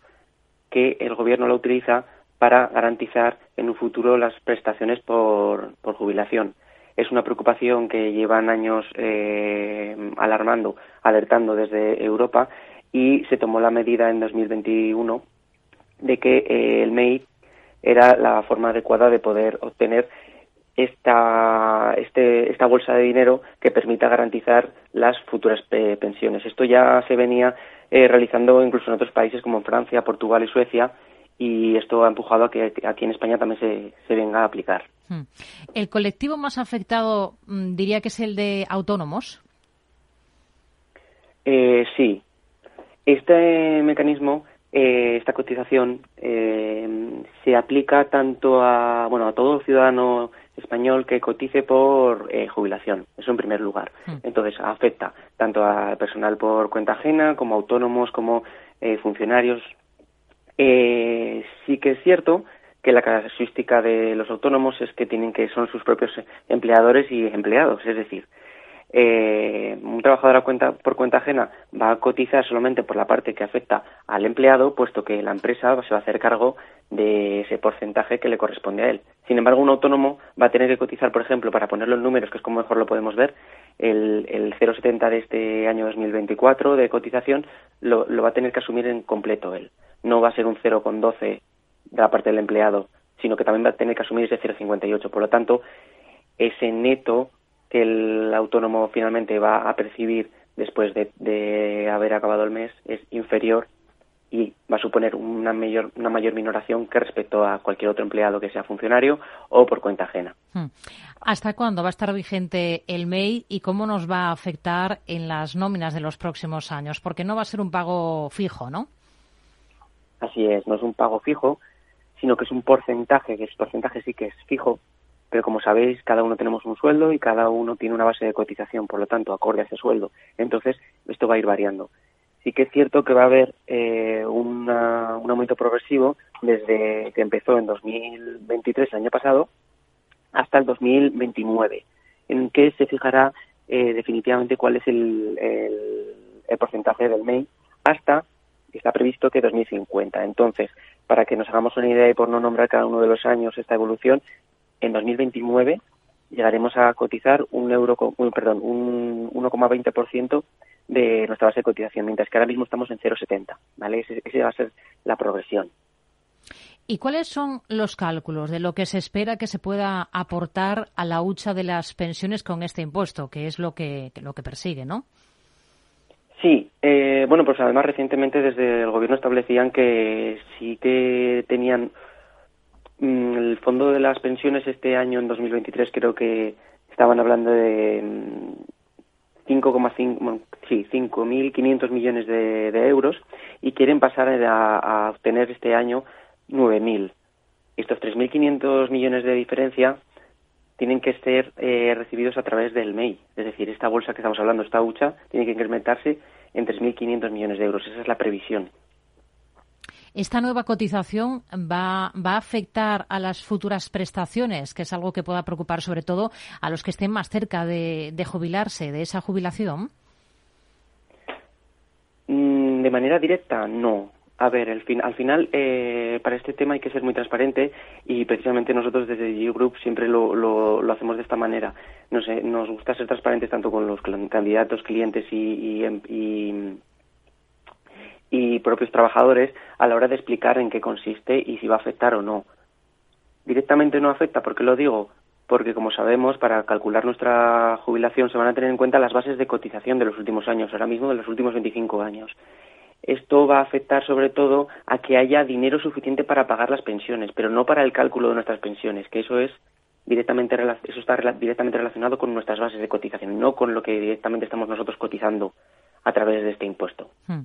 Speaker 21: que el gobierno la utiliza para garantizar en un futuro las prestaciones por, jubilación. Es una preocupación que llevan años eh, alarmando, alertando desde Europa y se tomó la medida en 2021 de que eh, el MEI era la forma adecuada de poder obtener esta, este, esta bolsa de dinero que permita garantizar las futuras pensiones. Esto ya se venía eh, realizando incluso en otros países como en Francia, Portugal y Suecia y esto ha empujado a que aquí en España también se, se venga a aplicar. Hmm.
Speaker 7: ¿El colectivo más afectado mm, diría que es el de autónomos?
Speaker 21: Eh, sí. Este mecanismo eh, esta cotización eh, se aplica tanto a bueno a todo ciudadano español que cotice por eh, jubilación. Eso en primer lugar. Hmm. entonces afecta tanto a personal por cuenta ajena como autónomos como funcionarios. Sí que es cierto que la característica de los autónomos es que tienen que son sus propios empleadores y empleados es decir eh, un trabajador cuenta, por cuenta ajena va a cotizar solamente por la parte que afecta al empleado, puesto que la empresa se va a hacer cargo de ese porcentaje que le corresponde a él. Sin embargo, un autónomo va a tener que cotizar, por ejemplo, para ponerlo en números, que es como mejor lo podemos ver, el, el 0,70 de este año 2024 de cotización lo, lo va a tener que asumir en completo él. No va a ser un 0,12 de la parte del empleado, sino que también va a tener que asumir ese 0,58. Por lo tanto, ese neto que el autónomo finalmente va a percibir después de, haber acabado el mes es inferior y va a suponer una mayor, una mayor minoración que respecto a cualquier otro empleado que sea funcionario o por cuenta ajena. Hmm.
Speaker 7: ¿Hasta cuándo va a estar vigente el MEI y cómo nos va a afectar en las nóminas de los próximos años? Porque no va a ser un pago fijo, ¿no?
Speaker 21: Así es, no es un pago fijo, sino que es un porcentaje, que ese porcentaje sí que es fijo, pero como sabéis, cada uno tenemos un sueldo y cada uno tiene una base de cotización, por lo tanto, acorde a ese sueldo. Entonces, esto va a ir variando. Sí que es cierto que va a haber eh, una- un aumento progresivo desde que empezó en 2023, el año pasado, hasta el 2029, en que se fijará eh, definitivamente cuál es el, el- porcentaje del MEI hasta, está previsto que 2050. Entonces, para que nos hagamos una idea y por no nombrar cada uno de los años esta evolución, en 2029 llegaremos a cotizar un euro, un- perdón, un 1,20% de nuestra base de cotización, mientras que ahora mismo estamos en 0,70, ¿vale? Ese, ese va a ser la progresión.
Speaker 7: ¿Y cuáles son los cálculos de lo que se espera que se pueda aportar a la hucha de las pensiones con este impuesto, que es lo que, lo que persigue, ¿no?
Speaker 21: Sí, eh, bueno, pues además recientemente desde el gobierno establecían que sí que tenían el fondo de las pensiones este año, en 2023, creo que estaban hablando de mm, 5,5, bueno, sí, 5.500 millones de, euros y quieren pasar a, a obtener este año 9.000. Estos 3.500 millones de diferencia tienen que ser eh, recibidos a través del MEI. Es decir, esta bolsa que estamos hablando, esta hucha, tiene que incrementarse en 3.500 millones de euros. Esa es la previsión.
Speaker 7: ¿Esta nueva cotización va, va a afectar a las futuras prestaciones, que es algo que pueda preocupar sobre todo a los que estén más cerca de, jubilarse, de esa jubilación?
Speaker 21: Mm, De manera directa, no. A ver, el fin- al final, eh, para este tema hay que ser muy transparente y precisamente nosotros desde G Group siempre lo, lo, hacemos de esta manera. No sé, nos gusta ser transparentes tanto con los candidatos, clientes y, y, em- y- y propios trabajadores a la hora de explicar en qué consiste y si va a afectar o no. Directamente no afecta, ¿por qué lo digo? Porque, como sabemos, para calcular nuestra jubilación se van a tener en cuenta las bases de cotización de los últimos años, ahora mismo de los últimos 25 años. Esto va a afectar sobre todo a que haya dinero suficiente para pagar las pensiones, pero no para el cálculo de nuestras pensiones, que eso es directamente eso está directamente relacionado con nuestras bases de cotización, no con lo que directamente estamos nosotros cotizando a través de este impuesto.
Speaker 7: Hmm.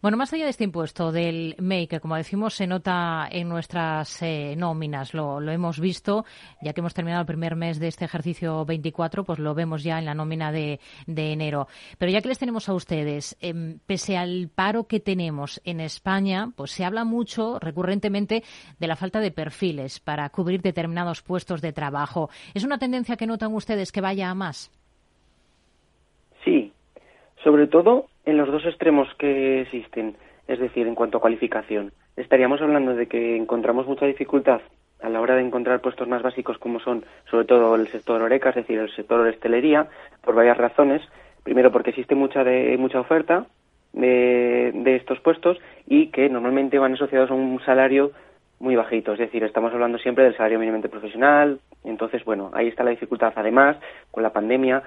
Speaker 7: Bueno, más allá de este impuesto del MEI, que como decimos se nota en nuestras eh, nóminas, lo, lo hemos visto, ya que hemos terminado el primer mes de este ejercicio 24, pues lo vemos ya en la nómina de, de enero. Pero ya que les tenemos a ustedes, em, pese al paro que tenemos en España, pues se habla mucho recurrentemente de la falta de perfiles para cubrir determinados puestos de trabajo. ¿Es una tendencia que notan ustedes que vaya a más?
Speaker 21: Sobre todo en los dos extremos que existen, es decir, en cuanto a cualificación. Estaríamos hablando de que encontramos mucha dificultad a la hora de encontrar puestos más básicos como son sobre todo el sector oreca, es decir, el sector hostelería, por varias razones. Primero porque existe mucha de, mucha oferta de, de estos puestos y que normalmente van asociados a un salario muy bajito, es decir, estamos hablando siempre del salario mínimamente profesional, entonces, bueno, ahí está la dificultad. Además, con la pandemia,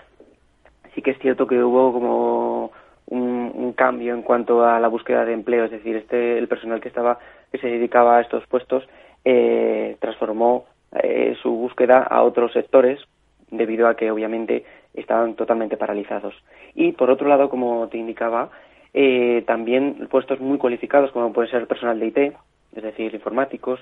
Speaker 21: sí que es cierto que hubo como un, cambio en cuanto a la búsqueda de empleo, es decir, este el personal que estaba que se dedicaba a estos puestos eh, transformó eh, su búsqueda a otros sectores debido a que obviamente estaban totalmente paralizados. Y por otro lado, como te indicaba, eh, también puestos muy cualificados como puede ser personal de IT, es decir, informáticos,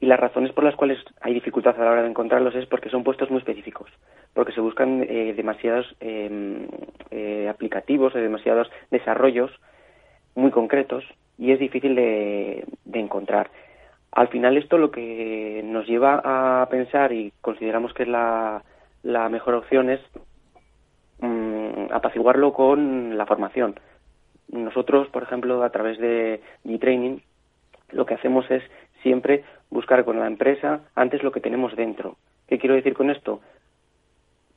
Speaker 21: y las razones por las cuales hay dificultad a la hora de encontrarlos es porque son puestos muy específicos, porque se buscan eh, demasiados eh, eh, aplicativos, eh, demasiados desarrollos muy concretos y es difícil de, encontrar. Al final esto lo que nos lleva a pensar y consideramos que es la, mejor opción es mm, apaciguarlo con la formación. Nosotros, por ejemplo, a través de G-Training, lo que hacemos es siempre buscar con la empresa antes lo que tenemos dentro. ¿Qué quiero decir con esto?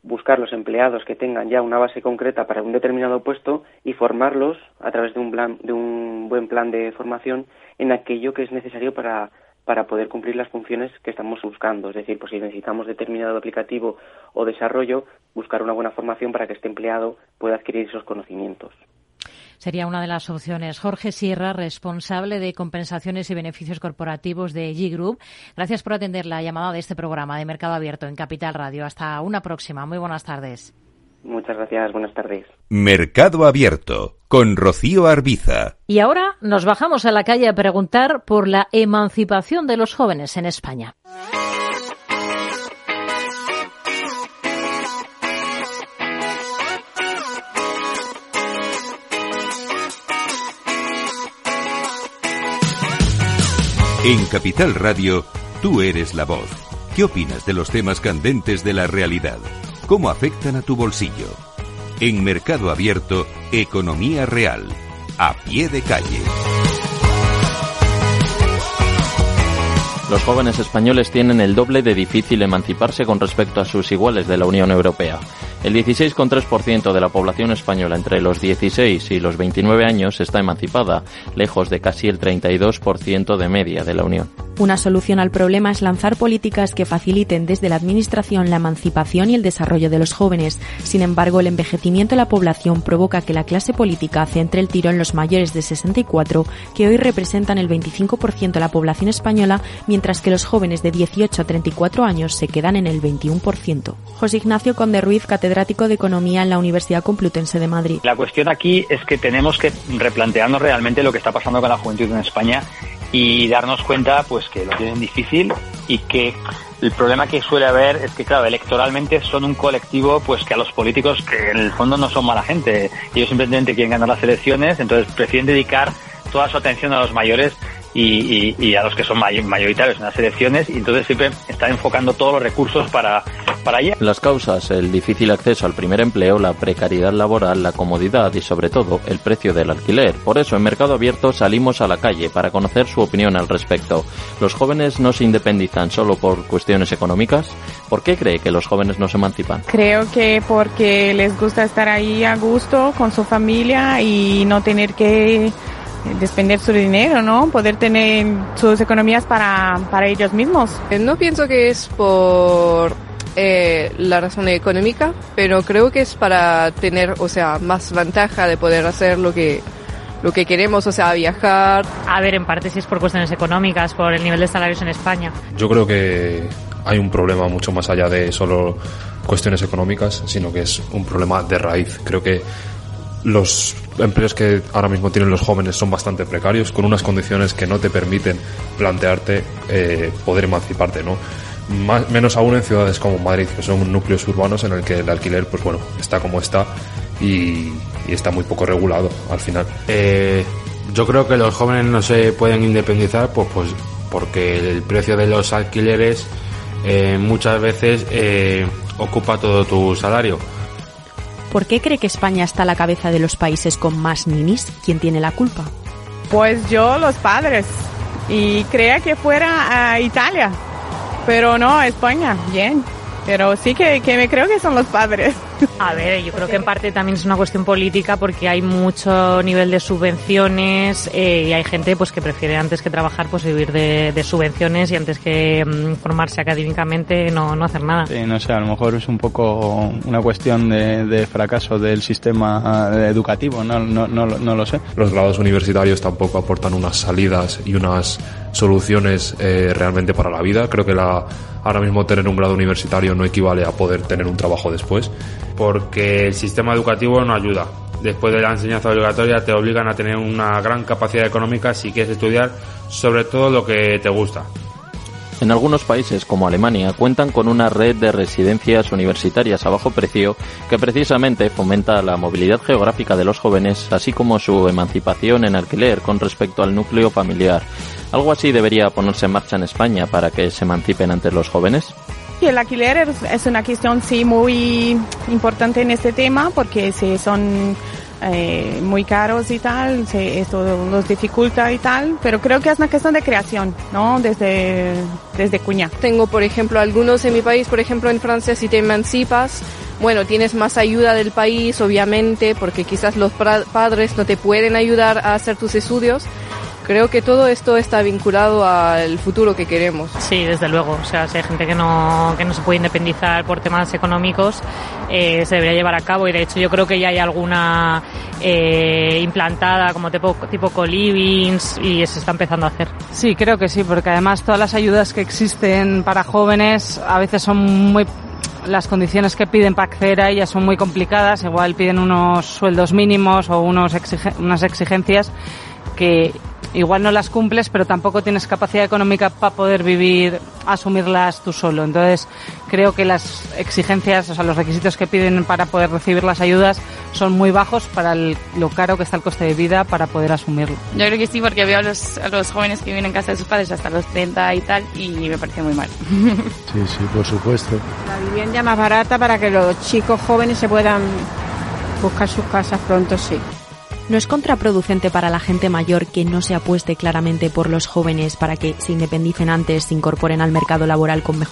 Speaker 21: Buscar los empleados que tengan ya una base concreta para un determinado puesto y formarlos a través de un, plan, de un buen plan de formación en aquello que es necesario para, para poder cumplir las funciones que estamos buscando. Es decir, pues si necesitamos determinado aplicativo o desarrollo, buscar una buena formación para que este empleado pueda adquirir esos conocimientos
Speaker 7: sería una de las opciones. Jorge Sierra, responsable de compensaciones y beneficios corporativos de G Group. Gracias por atender la llamada de este programa de Mercado Abierto en Capital Radio. Hasta una próxima. Muy buenas tardes.
Speaker 21: Muchas gracias. Buenas tardes.
Speaker 6: Mercado Abierto con Rocío Arbiza.
Speaker 7: Y ahora nos bajamos a la calle a preguntar por la emancipación de los jóvenes en España.
Speaker 6: En Capital Radio, tú eres la voz. ¿Qué opinas de los temas candentes de la realidad? ¿Cómo afectan a tu bolsillo? En Mercado Abierto, Economía Real, a pie de calle.
Speaker 4: Los jóvenes españoles tienen el doble de difícil emanciparse con respecto a sus iguales de la Unión Europea. El 16,3% de la población española entre los 16 y los 29 años está emancipada, lejos de casi el 32% de media de la Unión.
Speaker 22: Una solución al problema es lanzar políticas que faciliten desde la Administración la emancipación y el desarrollo de los jóvenes. Sin embargo, el envejecimiento de la población provoca que la clase política centre el tiro en los mayores de 64, que hoy representan el 25% de la población española, mientras que los jóvenes de 18 a 34 años se quedan en el 21%. José Ignacio Conde Ruiz, catedrático de Economía en la Universidad Complutense de Madrid.
Speaker 23: La cuestión aquí es que tenemos que replantearnos realmente lo que está pasando con la juventud en España y darnos cuenta pues que lo tienen difícil y que el problema que suele haber es que claro electoralmente son un colectivo pues que a los políticos que en el fondo no son mala gente. Ellos simplemente quieren ganar las elecciones entonces prefieren dedicar toda su atención a los mayores y, y, y a los que son mayoritarios en las elecciones y entonces siempre están enfocando todos los recursos para, para allá.
Speaker 4: Las causas, el difícil acceso al primer empleo, la precariedad laboral, la comodidad y sobre todo el precio del alquiler. Por eso en Mercado Abierto salimos a la calle para conocer su opinión al respecto. ¿Los jóvenes no se independizan solo por cuestiones económicas? ¿Por qué cree que los jóvenes no se emancipan?
Speaker 24: Creo que porque les gusta estar ahí a gusto con su familia y no tener que despender su dinero, ¿no? Poder tener sus economías para, para ellos mismos.
Speaker 25: No pienso que es por eh, la razón económica, pero creo que es para tener, o sea, más ventaja de poder hacer lo que lo que queremos, o sea, viajar.
Speaker 7: A ver, en parte si es por cuestiones económicas, por el nivel de salarios en España.
Speaker 26: Yo creo que hay un problema mucho más allá de solo cuestiones económicas, sino que es un problema de raíz. Creo que los empleos que ahora mismo tienen los jóvenes son bastante precarios, con unas condiciones que no te permiten plantearte eh, poder emanciparte, ¿no? Más, menos aún en ciudades como Madrid, que son núcleos urbanos en el que el alquiler, pues bueno, está como está y, está muy poco regulado al final.
Speaker 27: Eh, yo creo que los jóvenes no se pueden independizar, pues, pues porque el precio de los alquileres eh, muchas veces eh, ocupa todo tu salario.
Speaker 22: ¿Por qué cree que España está a la cabeza de los países con más ninis? ¿Quién tiene la culpa?
Speaker 24: Pues yo, los padres. Y creía que fuera a Italia. Pero no, España. Bien. Pero sí que, que me creo que son los padres.
Speaker 7: A ver, yo creo que en parte también es una cuestión política porque hay mucho nivel de subvenciones eh, y hay gente pues que prefiere antes que trabajar pues vivir de, de subvenciones y antes que mm, formarse académicamente no, no hacer nada.
Speaker 28: Sí, no sé, a lo mejor es un poco una cuestión de, de fracaso del sistema eh, educativo, no, no, no, no, lo sé.
Speaker 26: Los grados universitarios tampoco aportan unas salidas y unas soluciones eh, realmente para la vida. Creo que la, ahora mismo tener un grado universitario no equivale a poder tener un trabajo después.
Speaker 29: Porque el sistema educativo no ayuda. Después de la enseñanza obligatoria te obligan a tener una gran capacidad económica si quieres estudiar sobre todo lo que te gusta.
Speaker 4: En algunos países, como Alemania, cuentan con una red de residencias universitarias a bajo precio que precisamente fomenta la movilidad geográfica de los jóvenes, así como su emancipación en alquiler con respecto al núcleo familiar. ¿Algo así debería ponerse en marcha en España para que se emancipen ante los jóvenes?
Speaker 24: El alquiler es, una cuestión sí muy importante en este tema porque si son eh, muy caros y tal, esto los dificulta y tal, pero creo que es una cuestión de creación, ¿no? Desde, desde cuña.
Speaker 25: Tengo, por ejemplo, algunos en mi país, por ejemplo, en Francia, si te emancipas, bueno, tienes más ayuda del país, obviamente, porque quizás los padres no te pueden ayudar a hacer tus estudios, creo que todo esto está vinculado al futuro que queremos.
Speaker 7: Sí, desde luego. O sea, si hay gente que no, que no se puede independizar por temas económicos, eh, se debería llevar a cabo. Y de hecho, yo creo que ya hay alguna eh, implantada como tipo, tipo co-livings y se está empezando a hacer.
Speaker 30: Sí, creo que sí, porque además todas las ayudas que existen para jóvenes a veces son muy
Speaker 31: las condiciones que piden para acceder a ellas son muy complicadas. Igual piden unos sueldos mínimos o unos unas exigencias que igual no las cumples, pero tampoco tienes capacidad económica para poder vivir, asumirlas tú solo. Entonces, creo que las exigencias, o sea, los requisitos que piden para poder recibir las ayudas son muy bajos para lo caro que está el coste de vida para poder asumirlo.
Speaker 32: Yo creo que sí, porque veo a los, a los jóvenes que viven en casa de sus padres hasta los 30 y tal, y me parece muy mal.
Speaker 33: Sí, sí, por supuesto.
Speaker 34: La vivienda más barata para que los chicos jóvenes se puedan buscar sus casas pronto, sí.
Speaker 22: ¿No es contraproducente para la gente mayor que no se apueste claramente por los jóvenes para que se independicen antes, se incorporen al mercado laboral con mejor